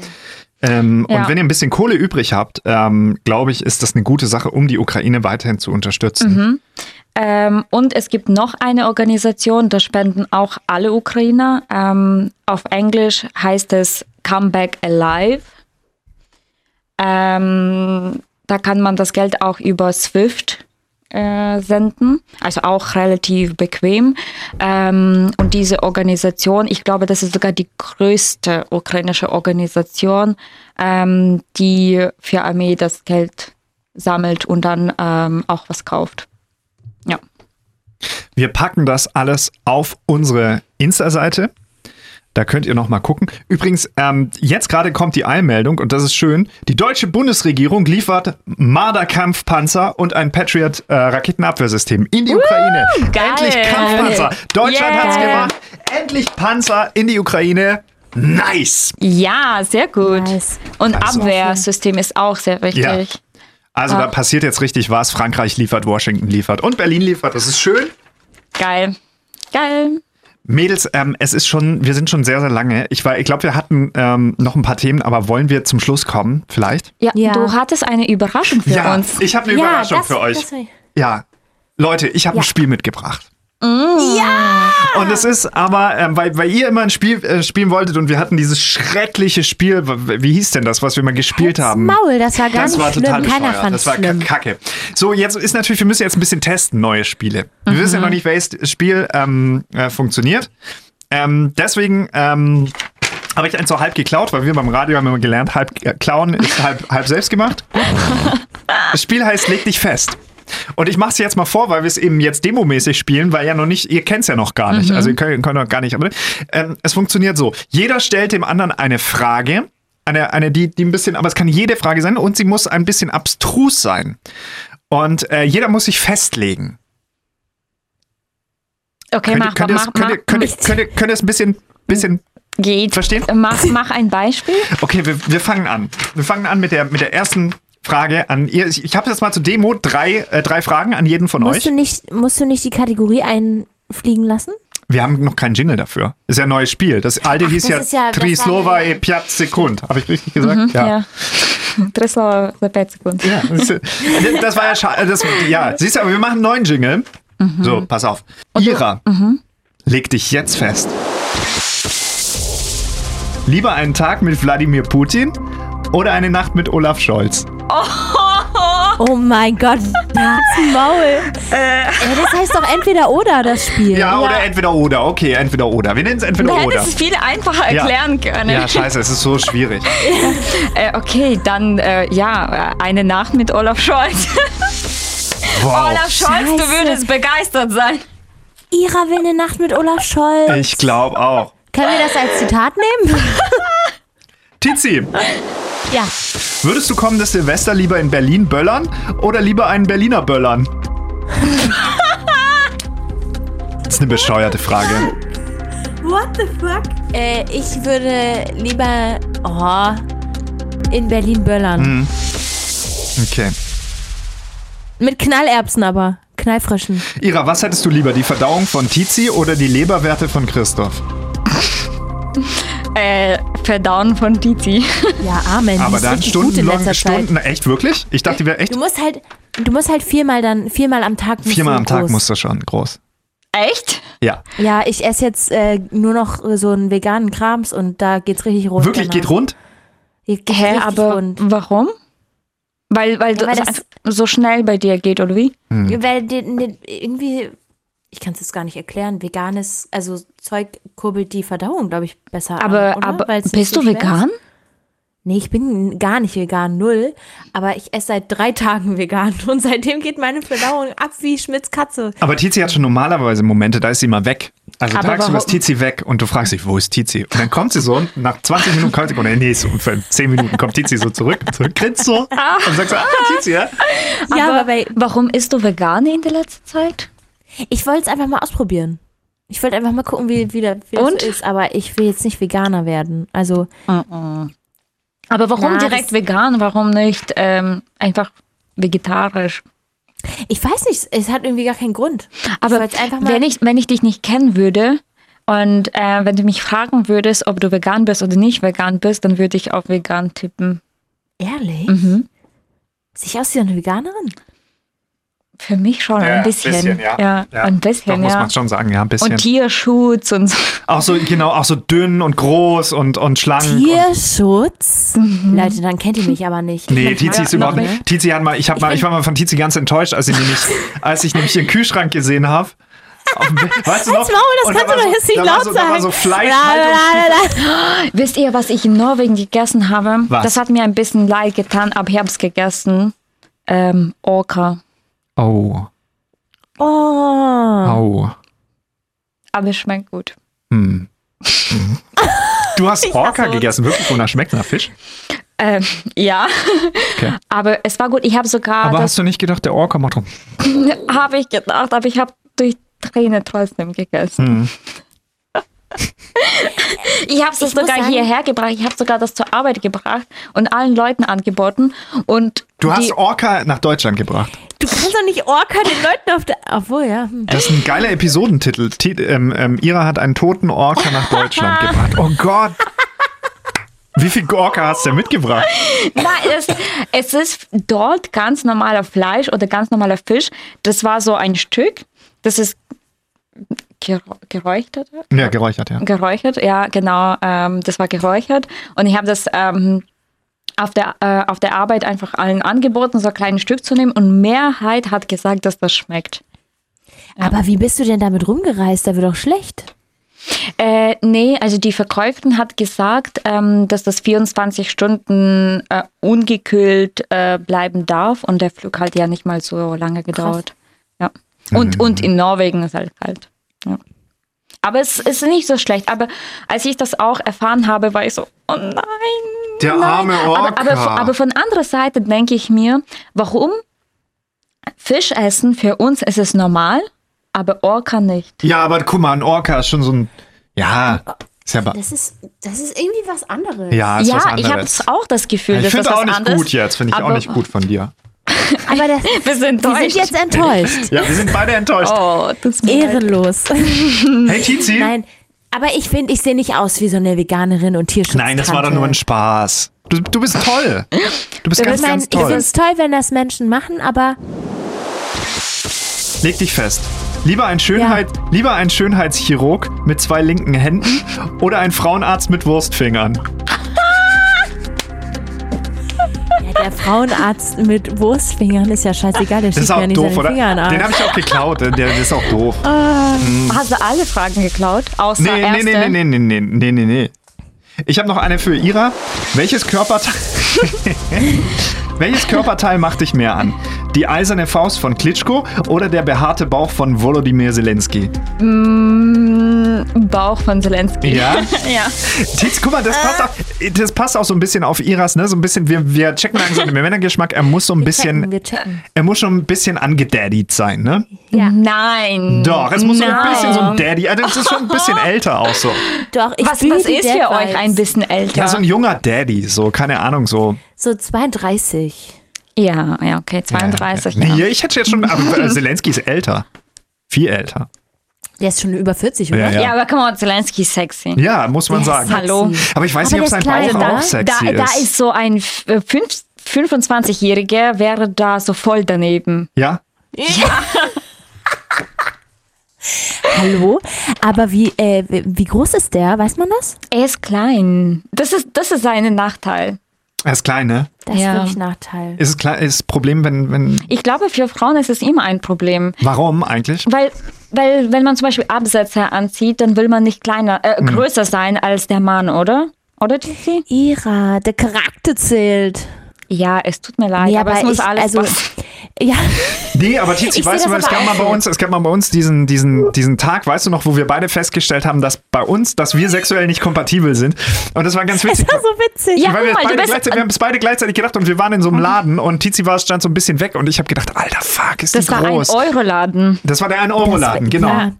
Speaker 2: Ähm,
Speaker 1: Ja.
Speaker 2: Und wenn ihr ein bisschen Kohle übrig habt, ähm, glaube ich, ist das eine gute Sache, um die Ukraine weiterhin zu unterstützen.
Speaker 1: Ähm, und es gibt noch eine Organisation, da spenden auch alle Ukrainer. Ähm, auf Englisch heißt es Come Back Alive. Ähm, da kann man das Geld auch über SWIFT äh, senden, also auch relativ bequem. Ähm, und diese Organisation, ich glaube, das ist sogar die größte ukrainische Organisation, ähm, die für Armee das Geld sammelt und dann ähm, auch was kauft.
Speaker 2: Wir packen das alles auf unsere Insta-Seite. Da könnt ihr noch mal gucken. Übrigens, ähm, jetzt gerade kommt die Eilmeldung und das ist schön. Die deutsche Bundesregierung liefert Marder-Kampfpanzer und ein Patriot-Raketenabwehrsystem in die Ukraine.
Speaker 1: geil.
Speaker 2: Endlich Kampfpanzer. Deutschland
Speaker 1: Yeah.
Speaker 2: hat's gemacht. Endlich Panzer in die Ukraine. Nice.
Speaker 1: Ja, sehr gut.
Speaker 3: Nice.
Speaker 1: Und
Speaker 2: Also-
Speaker 1: Abwehrsystem ist auch sehr wichtig.
Speaker 2: Ja. Also da passiert jetzt richtig was. Frankreich liefert, Washington liefert und Berlin liefert. Das ist schön.
Speaker 1: Geil. Geil.
Speaker 2: Mädels, ähm, es ist schon, wir sind schon sehr, sehr lange. Ich, war- ich glaube, wir hatten ähm, noch ein paar Themen, aber wollen wir zum Schluss kommen, vielleicht?
Speaker 1: Ja,
Speaker 3: Ja.
Speaker 1: du hattest eine Überraschung für
Speaker 2: ja,
Speaker 1: uns.
Speaker 2: ich habe eine Überraschung für euch.
Speaker 3: Das,
Speaker 2: Ja, Leute, ich habe
Speaker 3: Ja.
Speaker 2: ein Spiel mitgebracht. Ja! Und es ist aber, ähm, weil, weil ihr immer ein Spiel äh, spielen wolltet und wir hatten dieses schreckliche Spiel, wie hieß denn das, was wir mal gespielt haben?
Speaker 3: Maul, das war gar
Speaker 2: das
Speaker 3: nicht
Speaker 2: war
Speaker 3: schlimm.
Speaker 2: total
Speaker 3: Keiner fand
Speaker 2: Das war
Speaker 3: schlimm.
Speaker 2: kacke. So, jetzt ist natürlich, wir müssen jetzt ein bisschen testen, neue Spiele. Wir wissen ja noch nicht, welches Spiel ähm, äh, funktioniert. Ähm, deswegen ähm, habe ich eins so halb geklaut, weil wir beim Radio haben immer gelernt, halb äh, klauen ist halb, halb selbst gemacht. <laughs> Das Spiel heißt Leg dich fest. Und ich mache es jetzt mal vor, weil wir es eben jetzt demomäßig spielen, weil ja noch nicht, ihr kennt es ja noch gar nicht. Also ihr könnt, könnt noch gar nicht. Aber ähm, es funktioniert so. Jeder stellt dem anderen eine Frage. Eine, eine die, die ein bisschen, aber es kann jede Frage sein und sie muss ein bisschen abstrus sein. Und äh, jeder muss sich festlegen.
Speaker 1: Okay,
Speaker 2: Könnt,
Speaker 1: mach,
Speaker 2: könnt, ihr
Speaker 1: mach,
Speaker 2: könnt, ihr- könnt ihr es ein bisschen, bisschen
Speaker 1: geht.
Speaker 2: verstehen?
Speaker 1: Mach, mach ein Beispiel.
Speaker 2: Okay, wir, wir fangen an. Wir fangen an mit der, mit der ersten Frage an ihr. Ich, ich habe jetzt mal zur Demo drei, äh, drei Fragen an jeden von
Speaker 3: musst
Speaker 2: euch.
Speaker 3: Du nicht, musst du nicht die Kategorie einfliegen lassen?
Speaker 2: Wir haben noch keinen Jingle dafür. Ist ja ein neues Spiel. Das alte Ach, hieß
Speaker 3: das
Speaker 2: ja,
Speaker 3: ja
Speaker 2: Trislova e Piat Sekund. Habe ich richtig gesagt?
Speaker 1: Mhm, ja. ja. Trislova e Piat Sekund.
Speaker 2: Ja, äh, das, war ja schade. Ja, siehst du, aber wir machen einen neuen Jingle.
Speaker 3: Mhm.
Speaker 2: So, pass auf. Und Ira, mhm. leg dich jetzt fest. Lieber einen Tag mit Wladimir Putin oder eine Nacht mit Olaf Scholz?
Speaker 3: Oh mein Gott, das Maul. <laughs> Äh. das heißt doch entweder oder das Spiel.
Speaker 2: Ja, oder entweder oder. Okay, entweder oder. Wir nennen es entweder
Speaker 1: Du
Speaker 2: oder.
Speaker 1: hättest es viel einfacher
Speaker 2: Ja.
Speaker 1: erklären können.
Speaker 2: Ja, scheiße, es ist so schwierig. <laughs>
Speaker 1: Äh, okay, dann äh, ja, eine Nacht mit Olaf Scholz. <laughs>
Speaker 2: Wow.
Speaker 1: Olaf Scholz, du
Speaker 3: Scheiße.
Speaker 1: würdest begeistert sein.
Speaker 3: Ira will eine Nacht mit Olaf Scholz.
Speaker 2: Ich glaube auch.
Speaker 3: Können wir das als Zitat nehmen?
Speaker 2: Tizi,
Speaker 3: ja.
Speaker 2: würdest du kommendes Silvester lieber in Berlin böllern oder lieber einen Berliner böllern? <laughs> Das ist eine bescheuerte Frage.
Speaker 3: What the fuck? Äh, ich würde lieber oh, in Berlin böllern.
Speaker 2: Hm. Okay.
Speaker 3: Mit Knallerbsen aber. Knallfrischen.
Speaker 2: Ira, was hättest du lieber, die Verdauung von Tizi oder die Leberwerte von Christoph? <laughs>
Speaker 1: Äh, Verdauen von Tizi. <laughs>
Speaker 3: Ja, Amen.
Speaker 2: Aber dann stundenlang. Stunden, echt wirklich? Ich dachte, die wäre echt
Speaker 3: Du musst halt, du musst halt viermal dann, viermal am Tag. musst
Speaker 2: viermal am Tag musst du schon groß.
Speaker 1: Echt?
Speaker 2: Ja.
Speaker 3: Ja, ich esse jetzt äh, nur noch so einen veganen Krams und da geht's richtig rund.
Speaker 2: Wirklich geht
Speaker 3: danach.
Speaker 2: rund?
Speaker 3: Geht, geht
Speaker 1: Hä, aber
Speaker 3: rund.
Speaker 1: warum? Weil, weil,
Speaker 3: Ja, weil
Speaker 1: das
Speaker 3: das-
Speaker 1: so schnell bei dir geht, oder wie?
Speaker 3: Weil die, die, irgendwie, ich kann es jetzt gar nicht erklären, veganes, also Zeug kurbelt die Verdauung, glaube ich, besser
Speaker 1: Aber,
Speaker 3: an, oder?
Speaker 1: aber bist
Speaker 3: so
Speaker 1: du
Speaker 3: ist.
Speaker 1: vegan?
Speaker 3: Nee, ich bin gar nicht vegan, null. Aber ich esse seit drei Tagen vegan <laughs> und seitdem geht meine Verdauung ab wie Schmitz Katze.
Speaker 2: Aber Tizi hat schon normalerweise Momente, da ist sie mal weg. Also
Speaker 1: Aber
Speaker 2: tagsüber ist Tizi weg und du fragst dich, wo ist Tizi? Und dann kommt sie so und nach 20 Minuten kommt sie, oder nee, so für 10 Minuten kommt Tizi so zurück, zurück grinst so und sagt so, ah, Tizi, ja?
Speaker 3: Ja,
Speaker 1: aber
Speaker 3: aber
Speaker 1: warum isst du vegan in der letzten Zeit?
Speaker 3: Ich wollte es einfach mal ausprobieren. Ich wollte einfach mal gucken, wie, wie, das, wie das
Speaker 1: Und?
Speaker 3: ist. Aber ich will jetzt nicht Veganer werden. Also,
Speaker 1: Aber warum
Speaker 3: Na,
Speaker 1: direkt vegan? Warum nicht ähm, einfach vegetarisch?
Speaker 3: ich weiß nicht, es hat irgendwie gar keinen Grund.
Speaker 1: Aber
Speaker 3: mal-
Speaker 1: wenn ich, wenn ich dich nicht kennen würde und äh, wenn du mich fragen würdest, ob du vegan bist oder nicht vegan bist, dann würde ich auf vegan tippen.
Speaker 3: Ehrlich?
Speaker 1: Mhm.
Speaker 3: Sehe ich aus wie eine Veganerin?
Speaker 1: Für mich schon
Speaker 2: Ja,
Speaker 1: ein bisschen.
Speaker 2: bisschen, ja.
Speaker 1: ja.
Speaker 2: Ja,
Speaker 1: ein
Speaker 2: Doch,
Speaker 1: bisschen,
Speaker 2: muss
Speaker 1: ja.
Speaker 2: man schon sagen, ja, ein bisschen.
Speaker 1: Und Tierschutz und so.
Speaker 2: Auch so, genau, auch so dünn und groß und, und schlank. Und,
Speaker 3: Tierschutz? Leute, dann kennt ihr mich aber nicht.
Speaker 2: nee, Tizi ist überhaupt
Speaker 1: nicht.
Speaker 2: Tizi hat mal, ich, hab mal, ich war mal von Tizi ganz enttäuscht, als ich nämlich, als ich nämlich ihren Kühlschrank gesehen habe. Weißt du noch?
Speaker 3: Maul, das
Speaker 2: da
Speaker 3: kannst
Speaker 2: war
Speaker 3: du
Speaker 2: so-
Speaker 3: doch jetzt nicht
Speaker 2: da
Speaker 3: laut
Speaker 2: so, Da war
Speaker 3: sagen.
Speaker 2: so Fleisch.
Speaker 3: La, la, la, la. <gasps>
Speaker 1: Wisst ihr, was ich in Norwegen gegessen habe?
Speaker 2: Was?
Speaker 1: Das hat mir ein bisschen leid getan, aber ich habe es gegessen. Ähm, Orca.
Speaker 2: Und, oh,
Speaker 3: Oh.
Speaker 2: oh.
Speaker 1: Aber es schmeckt gut.
Speaker 2: Hm. Mhm. Du hast Orca gegessen, wirklich? Wonach schmeckt nach Fisch?
Speaker 1: Ähm, ja.
Speaker 2: Okay.
Speaker 1: Aber es war gut. Ich habe sogar,
Speaker 2: Aber
Speaker 1: das
Speaker 2: hast du nicht gedacht, der Orca macht rum? <laughs>
Speaker 1: habe ich gedacht, aber ich habe durch Tränen trotzdem gegessen.
Speaker 2: Hm. <laughs>
Speaker 1: Ich habe es sogar
Speaker 3: sagen-
Speaker 1: hierher gebracht. Ich habe sogar das zur Arbeit gebracht und allen Leuten angeboten. Und
Speaker 2: Du hast Orca nach Deutschland gebracht.
Speaker 3: Du kannst doch nicht Orca den Leuten auf der. Obwohl, ja. Hm.
Speaker 2: Das ist ein geiler Episodentitel. Ti- ähm, ähm, Ira hat einen toten Orca nach Deutschland <laughs> gebracht. Oh Gott. Wie viel Orca hast du denn mitgebracht?
Speaker 1: Nein, es, es ist dort ganz normaler Fleisch oder ganz normaler Fisch. Das war so ein Stück. Das ist gerä- geräuchert.
Speaker 2: Ja, geräuchert, ja.
Speaker 1: Geräuchert, ja, genau. Ähm, das war geräuchert. Und ich habe das ähm, auf, der, äh, auf der Arbeit einfach allen angeboten, so ein kleines Stück zu nehmen. Und Mehrheit hat gesagt, dass das schmeckt.
Speaker 3: Aber wie bist du denn damit rumgereist? Da wird doch schlecht.
Speaker 1: Äh, nee, also die Verkäuferin hat gesagt, ähm, dass das 24 Stunden äh, ungekühlt äh, bleiben darf und der Flug halt ja nicht mal so lange gedauert. Ja. Und, und in Norwegen ist halt kalt. Ja. Aber es ist nicht so schlecht. Aber als ich das auch erfahren habe, war ich so, oh nein.
Speaker 2: Der
Speaker 1: nein.
Speaker 2: arme Orca.
Speaker 1: Aber, aber, aber von anderer Seite denke ich mir, warum Fisch essen für uns ist es normal, aber Orca nicht.
Speaker 2: Ja, aber guck mal, ein Orca ist schon so ein. Ja, ist ja,
Speaker 3: Das ist, das ist irgendwie was anderes.
Speaker 2: ja, ist was
Speaker 1: ja, ich habe
Speaker 2: anderes.
Speaker 1: auch das Gefühl,
Speaker 2: ich
Speaker 1: dass das
Speaker 2: finde auch
Speaker 1: was
Speaker 2: nicht
Speaker 1: anderes.
Speaker 2: gut jetzt, finde ich auch nicht gut von dir. <laughs>
Speaker 3: Aber das,
Speaker 1: Wir sind
Speaker 3: wir sind jetzt enttäuscht.
Speaker 2: Ja, wir sind beide enttäuscht.
Speaker 1: Oh, das leid.
Speaker 3: Ehrenlos.
Speaker 2: Hey Tizi.
Speaker 3: Nein, aber ich finde, ich sehe nicht aus wie so eine Veganerin und Tierschutz.
Speaker 2: Nein, das war doch nur ein Spaß. Du, du bist toll. Du bist
Speaker 3: ich
Speaker 2: ganz,
Speaker 3: meine,
Speaker 2: ganz
Speaker 3: ich finde
Speaker 2: toll.
Speaker 3: es toll, wenn das Menschen machen, aber
Speaker 2: Leg dich fest. Lieber ein, Schönheit, lieber ein Schönheitschirurg mit zwei linken Händen oder ein Frauenarzt mit Wurstfingern.
Speaker 3: Der Frauenarzt mit Wurstfingern ist ja scheißegal, der schießt mir ja nicht
Speaker 2: doof,
Speaker 3: seine
Speaker 2: oder?
Speaker 3: Finger an den
Speaker 2: habe ich auch geklaut. Der, ist auch doof.
Speaker 1: Hast du alle Fragen geklaut? Außer
Speaker 2: Nee, nee,
Speaker 1: erste?
Speaker 2: nee, nee, nee, nee, nee, nee, nee. Ich habe noch eine für Ira. Welches Körperteil, <laughs> Welches Körperteil macht dich mehr an? Die eiserne Faust von Klitschko oder der behaarte Bauch von Volodymyr Zelensky?
Speaker 1: Mm, Bauch von Zelensky.
Speaker 2: Ja? <laughs>
Speaker 1: ja.
Speaker 2: Tiz, guck mal, das passt, auch, das passt auch so ein bisschen auf Iras, ne? So ein bisschen, wir, wir checken langsam den Männergeschmack. Er muss so ein
Speaker 3: Wir
Speaker 2: bisschen,
Speaker 3: checken, wir checken.
Speaker 2: er muss schon ein bisschen angedaddied sein, ne?
Speaker 3: Ja.
Speaker 1: Nein.
Speaker 2: Doch, es muss so ein
Speaker 1: Nein.
Speaker 2: bisschen so ein Daddy, also das ist schon ein bisschen <laughs> älter auch so.
Speaker 3: Doch, ich
Speaker 1: Was, was ist für euch ein bisschen älter?
Speaker 2: Ja, so ein junger Daddy, so, keine Ahnung, so.
Speaker 3: So 32.
Speaker 1: ja, ja, okay, 32. Ja,
Speaker 2: Nee, ich hätte jetzt schon, aber <laughs> Zelensky ist älter. Viel älter.
Speaker 3: Der ist schon über 40, oder?
Speaker 2: Ja, ja.
Speaker 1: ja. aber come on, Zelensky ist sexy.
Speaker 2: Ja, muss man
Speaker 3: Der ist
Speaker 2: sagen.
Speaker 1: Hallo.
Speaker 2: Aber ich weiß
Speaker 3: Aber
Speaker 2: nicht, ob sein
Speaker 3: ist
Speaker 2: Bauch
Speaker 3: klein,
Speaker 2: auch sexy
Speaker 1: Da, da
Speaker 2: ist.
Speaker 1: ist so ein f- äh, fünf- 25-Jähriger, wäre da so voll daneben.
Speaker 2: Ja? <laughs>
Speaker 3: Hallo? Aber wie, äh, wie groß ist der? Weiß man das?
Speaker 1: Er ist klein. Das ist, das ist sein Nachteil.
Speaker 2: Er ist klein, ne?
Speaker 3: Das ist
Speaker 1: Ja.
Speaker 3: wirklich Nachteil.
Speaker 2: Ist es klein, ist das Problem, wenn, wenn.
Speaker 1: Ich glaube, für Frauen ist es immer ein Problem.
Speaker 2: Warum eigentlich?
Speaker 1: Weil, weil wenn man zum Beispiel Absätze anzieht, dann will man nicht kleiner,
Speaker 2: Hm.
Speaker 1: äh, größer sein als der Mann, oder? Oder, Titi?
Speaker 3: Ira, der Charakter zählt.
Speaker 1: Ja, es tut mir leid,
Speaker 3: Nee,
Speaker 1: aber, es muss
Speaker 3: ich,
Speaker 1: alles
Speaker 3: also, <laughs> ja,
Speaker 2: Nee, aber Tizi,
Speaker 3: Ich
Speaker 2: weißt du,
Speaker 3: das
Speaker 2: es
Speaker 3: aber
Speaker 2: gab mal bei uns, es gab mal bei uns diesen, diesen, diesen Tag, weißt du noch, wo wir beide festgestellt haben, dass bei uns, dass wir sexuell nicht kompatibel sind. Und das war ganz
Speaker 3: das
Speaker 2: witzig.
Speaker 3: war so witzig.
Speaker 1: Ja,
Speaker 2: weil wir, beide gleichzeitig, wir haben es beide gleichzeitig gedacht und wir waren in so einem Laden und Tizi war stand so ein bisschen weg und ich habe gedacht, alter fuck, ist
Speaker 1: Das
Speaker 2: die
Speaker 1: war ein
Speaker 2: groß.
Speaker 1: Euroladen.
Speaker 2: das war der 1 Euro Laden, genau.
Speaker 3: Ja.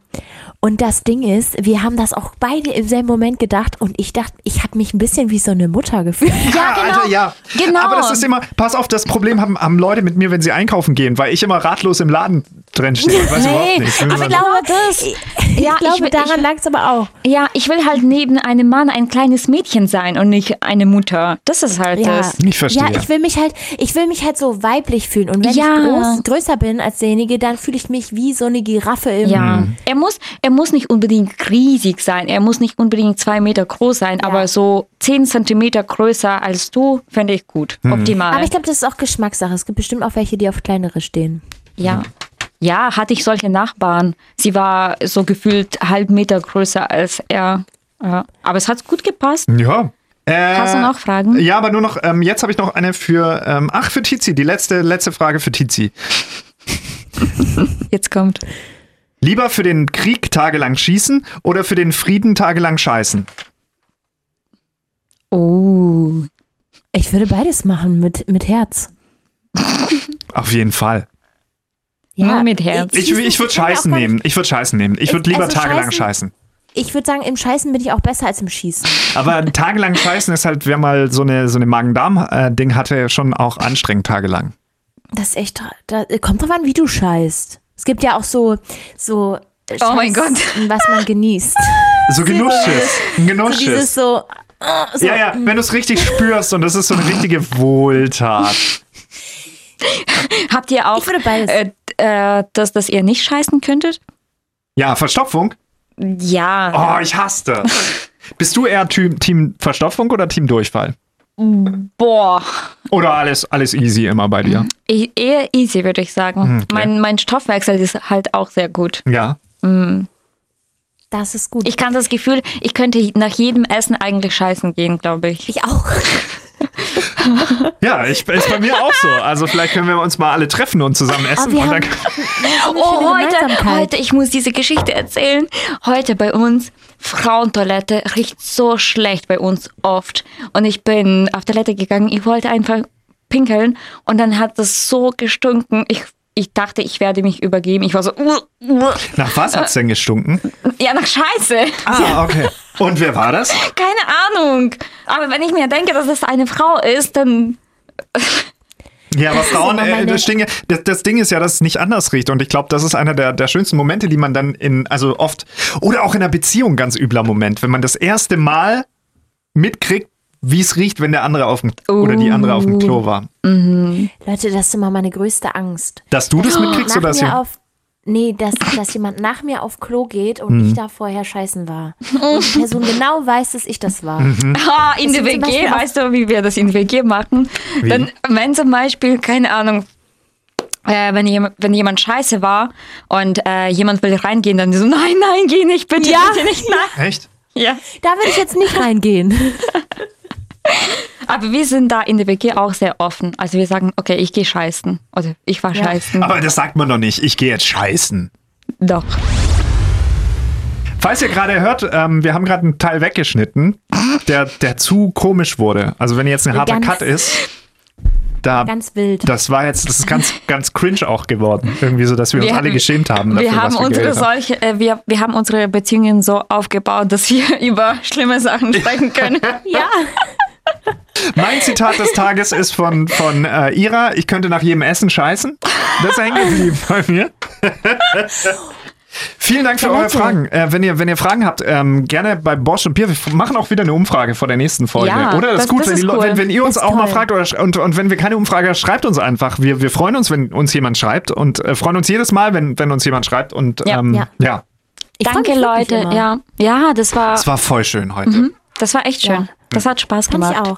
Speaker 3: Und das Ding ist, wir haben das auch beide im selben Moment gedacht und ich dachte, ich habe mich ein bisschen wie so eine Mutter gefühlt. <laughs>
Speaker 2: Ja,
Speaker 1: genau.
Speaker 2: Alter, ja.
Speaker 1: Genau.
Speaker 2: Aber das ist immer, pass auf, das Problem haben, haben Leute mit mir, wenn sie einkaufen gehen, weil ich immer ratlos im Laden drin stehe. Ich weiß überhaupt nicht.
Speaker 1: aber ich glaube, das.
Speaker 3: Ich
Speaker 1: Ja,
Speaker 3: glaube,
Speaker 1: ich will-
Speaker 3: daran
Speaker 1: ich-
Speaker 3: lag es aber auch.
Speaker 1: Ja, ich will halt neben einem Mann ein kleines Mädchen sein und nicht eine Mutter. Das ist halt
Speaker 3: Ja.
Speaker 1: das.
Speaker 2: Ich verstehe.
Speaker 3: Ja, ich will mich halt, ich will mich halt so weiblich fühlen. Und wenn
Speaker 1: Ja.
Speaker 3: ich groß, größer bin als derjenige, dann fühle ich mich wie so eine Giraffe im.
Speaker 1: Ja, er muss, er muss nicht unbedingt riesig sein, er muss nicht unbedingt zwei Meter groß sein, aber so zehn Zentimeter größer als du, fände ich gut. Optimal.
Speaker 3: Aber ich glaube, das ist auch Geschmackssache. Es gibt bestimmt auch welche, die auf kleinere stehen.
Speaker 1: ja. Ja, hatte ich solche Nachbarn. Sie war so gefühlt halb Meter größer als er. Ja. Aber es hat gut gepasst.
Speaker 2: Ja. Äh,
Speaker 1: Hast du noch Fragen?
Speaker 2: Ja, aber nur noch, ähm, jetzt habe ich noch eine für, ähm, ach, für Tizi, die letzte, letzte Frage für Tizi. <laughs>
Speaker 1: Jetzt kommt.
Speaker 2: Lieber für den Krieg tagelang schießen oder für den Frieden tagelang scheißen?
Speaker 1: Oh.
Speaker 3: Ich würde beides machen mit, mit Herz.
Speaker 2: Auf jeden Fall.
Speaker 1: Nur mit Herz.
Speaker 2: Ich, ich würde
Speaker 3: mir auch
Speaker 2: scheißen nehmen. Ich würde scheißen nehmen. Ich würde
Speaker 3: Ich-
Speaker 2: lieber
Speaker 3: also
Speaker 2: tagelang
Speaker 3: scheißen-
Speaker 2: scheißen.
Speaker 3: Ich würde sagen, im Scheißen bin ich auch besser als im Schießen.
Speaker 2: Aber tagelang scheißen ist halt, wer mal so eine, so eine Magen-Darm-Ding hatte, schon auch anstrengend tagelang.
Speaker 3: Das ist echt, da, kommt drauf an, wie du scheißt. Es gibt ja auch so, so äh,
Speaker 1: Oh mein
Speaker 3: Scheiß,
Speaker 1: Gott.
Speaker 3: was man genießt.
Speaker 2: So Genussschiss. <laughs> Ein
Speaker 3: So
Speaker 2: Genussschiss.
Speaker 3: dieses so, äh, so
Speaker 2: ja, ja, wenn du es richtig spürst und das ist so eine richtige Wohltat.
Speaker 1: Habt ihr auch,
Speaker 3: Ich würde
Speaker 1: äh, äh, dass, dass ihr nicht scheißen könntet?
Speaker 2: Ja, Verstopfung?
Speaker 1: Ja.
Speaker 2: Oh, ich hasse das. Bist du eher Team, Team Verstopfung oder Team Durchfall?
Speaker 1: Boah.
Speaker 2: Oder alles, alles easy immer bei dir?
Speaker 1: E eher easy, würde ich sagen.
Speaker 2: Hm, okay.
Speaker 1: Mein, mein Stoffwechsel ist halt auch sehr gut.
Speaker 2: Ja.
Speaker 3: das ist gut.
Speaker 1: Ich kann das Gefühl, ich könnte nach jedem Essen eigentlich scheißen gehen, glaube ich.
Speaker 3: ich auch. <laughs>
Speaker 2: Ja, ich, ist bei mir auch so. Also vielleicht können wir uns mal alle treffen und zusammen essen.
Speaker 3: wir
Speaker 2: und dann,
Speaker 3: haben- <laughs>
Speaker 1: Oh, heute, heute, ich muss diese Geschichte erzählen. Heute bei uns, Frauentoilette riecht so schlecht bei uns oft. Und ich bin auf Toilette gegangen, ich wollte einfach pinkeln und dann hat es so gestunken. Ich, ich dachte, ich werde mich übergeben. Ich war so, uh, uh.
Speaker 2: nach was hat's denn gestunken?
Speaker 1: ja, nach Scheiße.
Speaker 2: Ah, okay. Und wer war das?
Speaker 1: Keine Ahnung. Aber wenn ich mir denke, dass es eine Frau ist, dann
Speaker 2: Ja, aber Frauen, äh, das, Ding, das, das Ding ist ja, dass es nicht anders riecht. Und ich glaube, das ist einer der, der schönsten Momente, die man dann in, also oft, oder auch in einer Beziehung ganz übler Moment, wenn man das erste Mal mitkriegt, wie es riecht, wenn der andere auf dem, oder die andere auf dem Klo war.
Speaker 3: Leute, das ist immer meine größte Angst.
Speaker 2: Dass du das mitkriegst
Speaker 3: nach
Speaker 2: oder dass
Speaker 3: mir
Speaker 2: ihr,
Speaker 3: auf, Nee, dass, dass jemand nach mir auf Klo geht und
Speaker 2: Mhm.
Speaker 3: ich da vorher scheißen war. Und die Person genau weiß, dass ich das war.
Speaker 2: Mhm. <laughs>
Speaker 1: Ah, in der WG, weißt du, wie wir das in der WG machen?
Speaker 2: Wie?
Speaker 1: Dann, wenn zum Beispiel, keine Ahnung, äh, wenn, jemand, wenn jemand scheiße war und äh, jemand will reingehen, dann so, <laughs> nein, nein, geh nicht, bitte,
Speaker 3: Ja.
Speaker 1: bitte nicht nach.
Speaker 2: echt?
Speaker 1: Ja.
Speaker 3: Da würde ich jetzt nicht reingehen. <laughs> <laughs>
Speaker 1: Aber wir sind da in der WG auch sehr offen. Also wir sagen, okay, ich gehe scheißen. Oder ich war
Speaker 3: Ja.
Speaker 1: scheißen.
Speaker 2: Aber das sagt man doch nicht. Ich gehe jetzt scheißen.
Speaker 1: Doch.
Speaker 2: Falls ihr gerade hört, ähm, wir haben gerade einen Teil weggeschnitten, der, der zu komisch wurde. Also wenn jetzt ein harter
Speaker 3: Ganz-
Speaker 2: Cut ist, da,
Speaker 3: Ganz wild.
Speaker 2: das war jetzt, das ist ganz, ganz cringe auch geworden. Irgendwie so, dass wir, uns
Speaker 1: Wir-
Speaker 2: alle geschämt haben.
Speaker 1: wir
Speaker 2: dafür,
Speaker 1: haben
Speaker 2: was wir
Speaker 1: unsere
Speaker 2: haben.
Speaker 1: solche, äh, wir, wir haben unsere Beziehungen so aufgebaut, dass wir <laughs> über schlimme Sachen sprechen können.
Speaker 3: ja. <laughs>
Speaker 2: Mein Zitat des Tages ist von, von äh, Ira, ich könnte nach jedem Essen scheißen. Das ist hängen geblieben bei mir. <laughs> Vielen Dank für
Speaker 3: Ja,
Speaker 2: eure. Fragen. Äh, wenn, ihr, wenn ihr Fragen habt, ähm, gerne bei Bosch und Bier. Wir machen auch wieder eine Umfrage vor der nächsten Folge.
Speaker 1: Ja,
Speaker 2: oder? Das,
Speaker 1: das-
Speaker 2: ist gut,
Speaker 1: das
Speaker 2: wenn,
Speaker 1: ist cool.
Speaker 2: wenn, wenn ihr uns
Speaker 3: Das ist
Speaker 2: auch mal
Speaker 3: toll.
Speaker 2: fragt oder, und, und wenn wir keine Umfrage schreibt uns einfach. Wir, wir freuen uns, wenn uns jemand schreibt und äh, freuen uns jedes Mal, wenn, wenn uns jemand schreibt. Und
Speaker 1: Ja,
Speaker 2: ähm,
Speaker 3: ja.
Speaker 2: ja,
Speaker 3: Ich freu
Speaker 1: Danke, Leute. Ja, ja, das war,
Speaker 2: es war voll schön heute.
Speaker 1: das war echt schön.
Speaker 3: Ja.
Speaker 1: Das hat Spaß
Speaker 3: Fand ich
Speaker 1: gemacht.
Speaker 3: auch.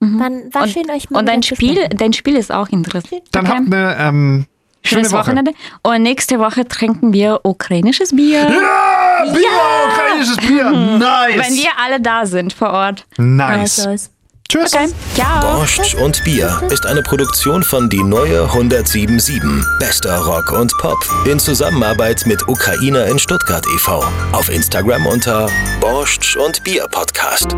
Speaker 3: Dann war
Speaker 1: Und,
Speaker 3: schön, euch mal
Speaker 1: und dein Spiel, dein Spiel ist auch interessant.
Speaker 2: Dann
Speaker 1: Okay.
Speaker 2: habt eine ähm, schöne Woche.
Speaker 1: Wochenende. Und nächste Woche trinken wir ukrainisches Bier.
Speaker 2: Ja, Bier, ukrainisches Bier. Nice.
Speaker 1: Wenn wir alle da sind vor Ort.
Speaker 2: nice.
Speaker 3: Also,
Speaker 2: Tschüss.
Speaker 1: Okay. Ciao.
Speaker 4: Borscht und Bier ist eine Produktion von Die Neue 1077. Bester Rock und Pop. In Zusammenarbeit mit Ukrainer in Stuttgart e.V. Auf Instagram unter Borscht und Bier Podcast.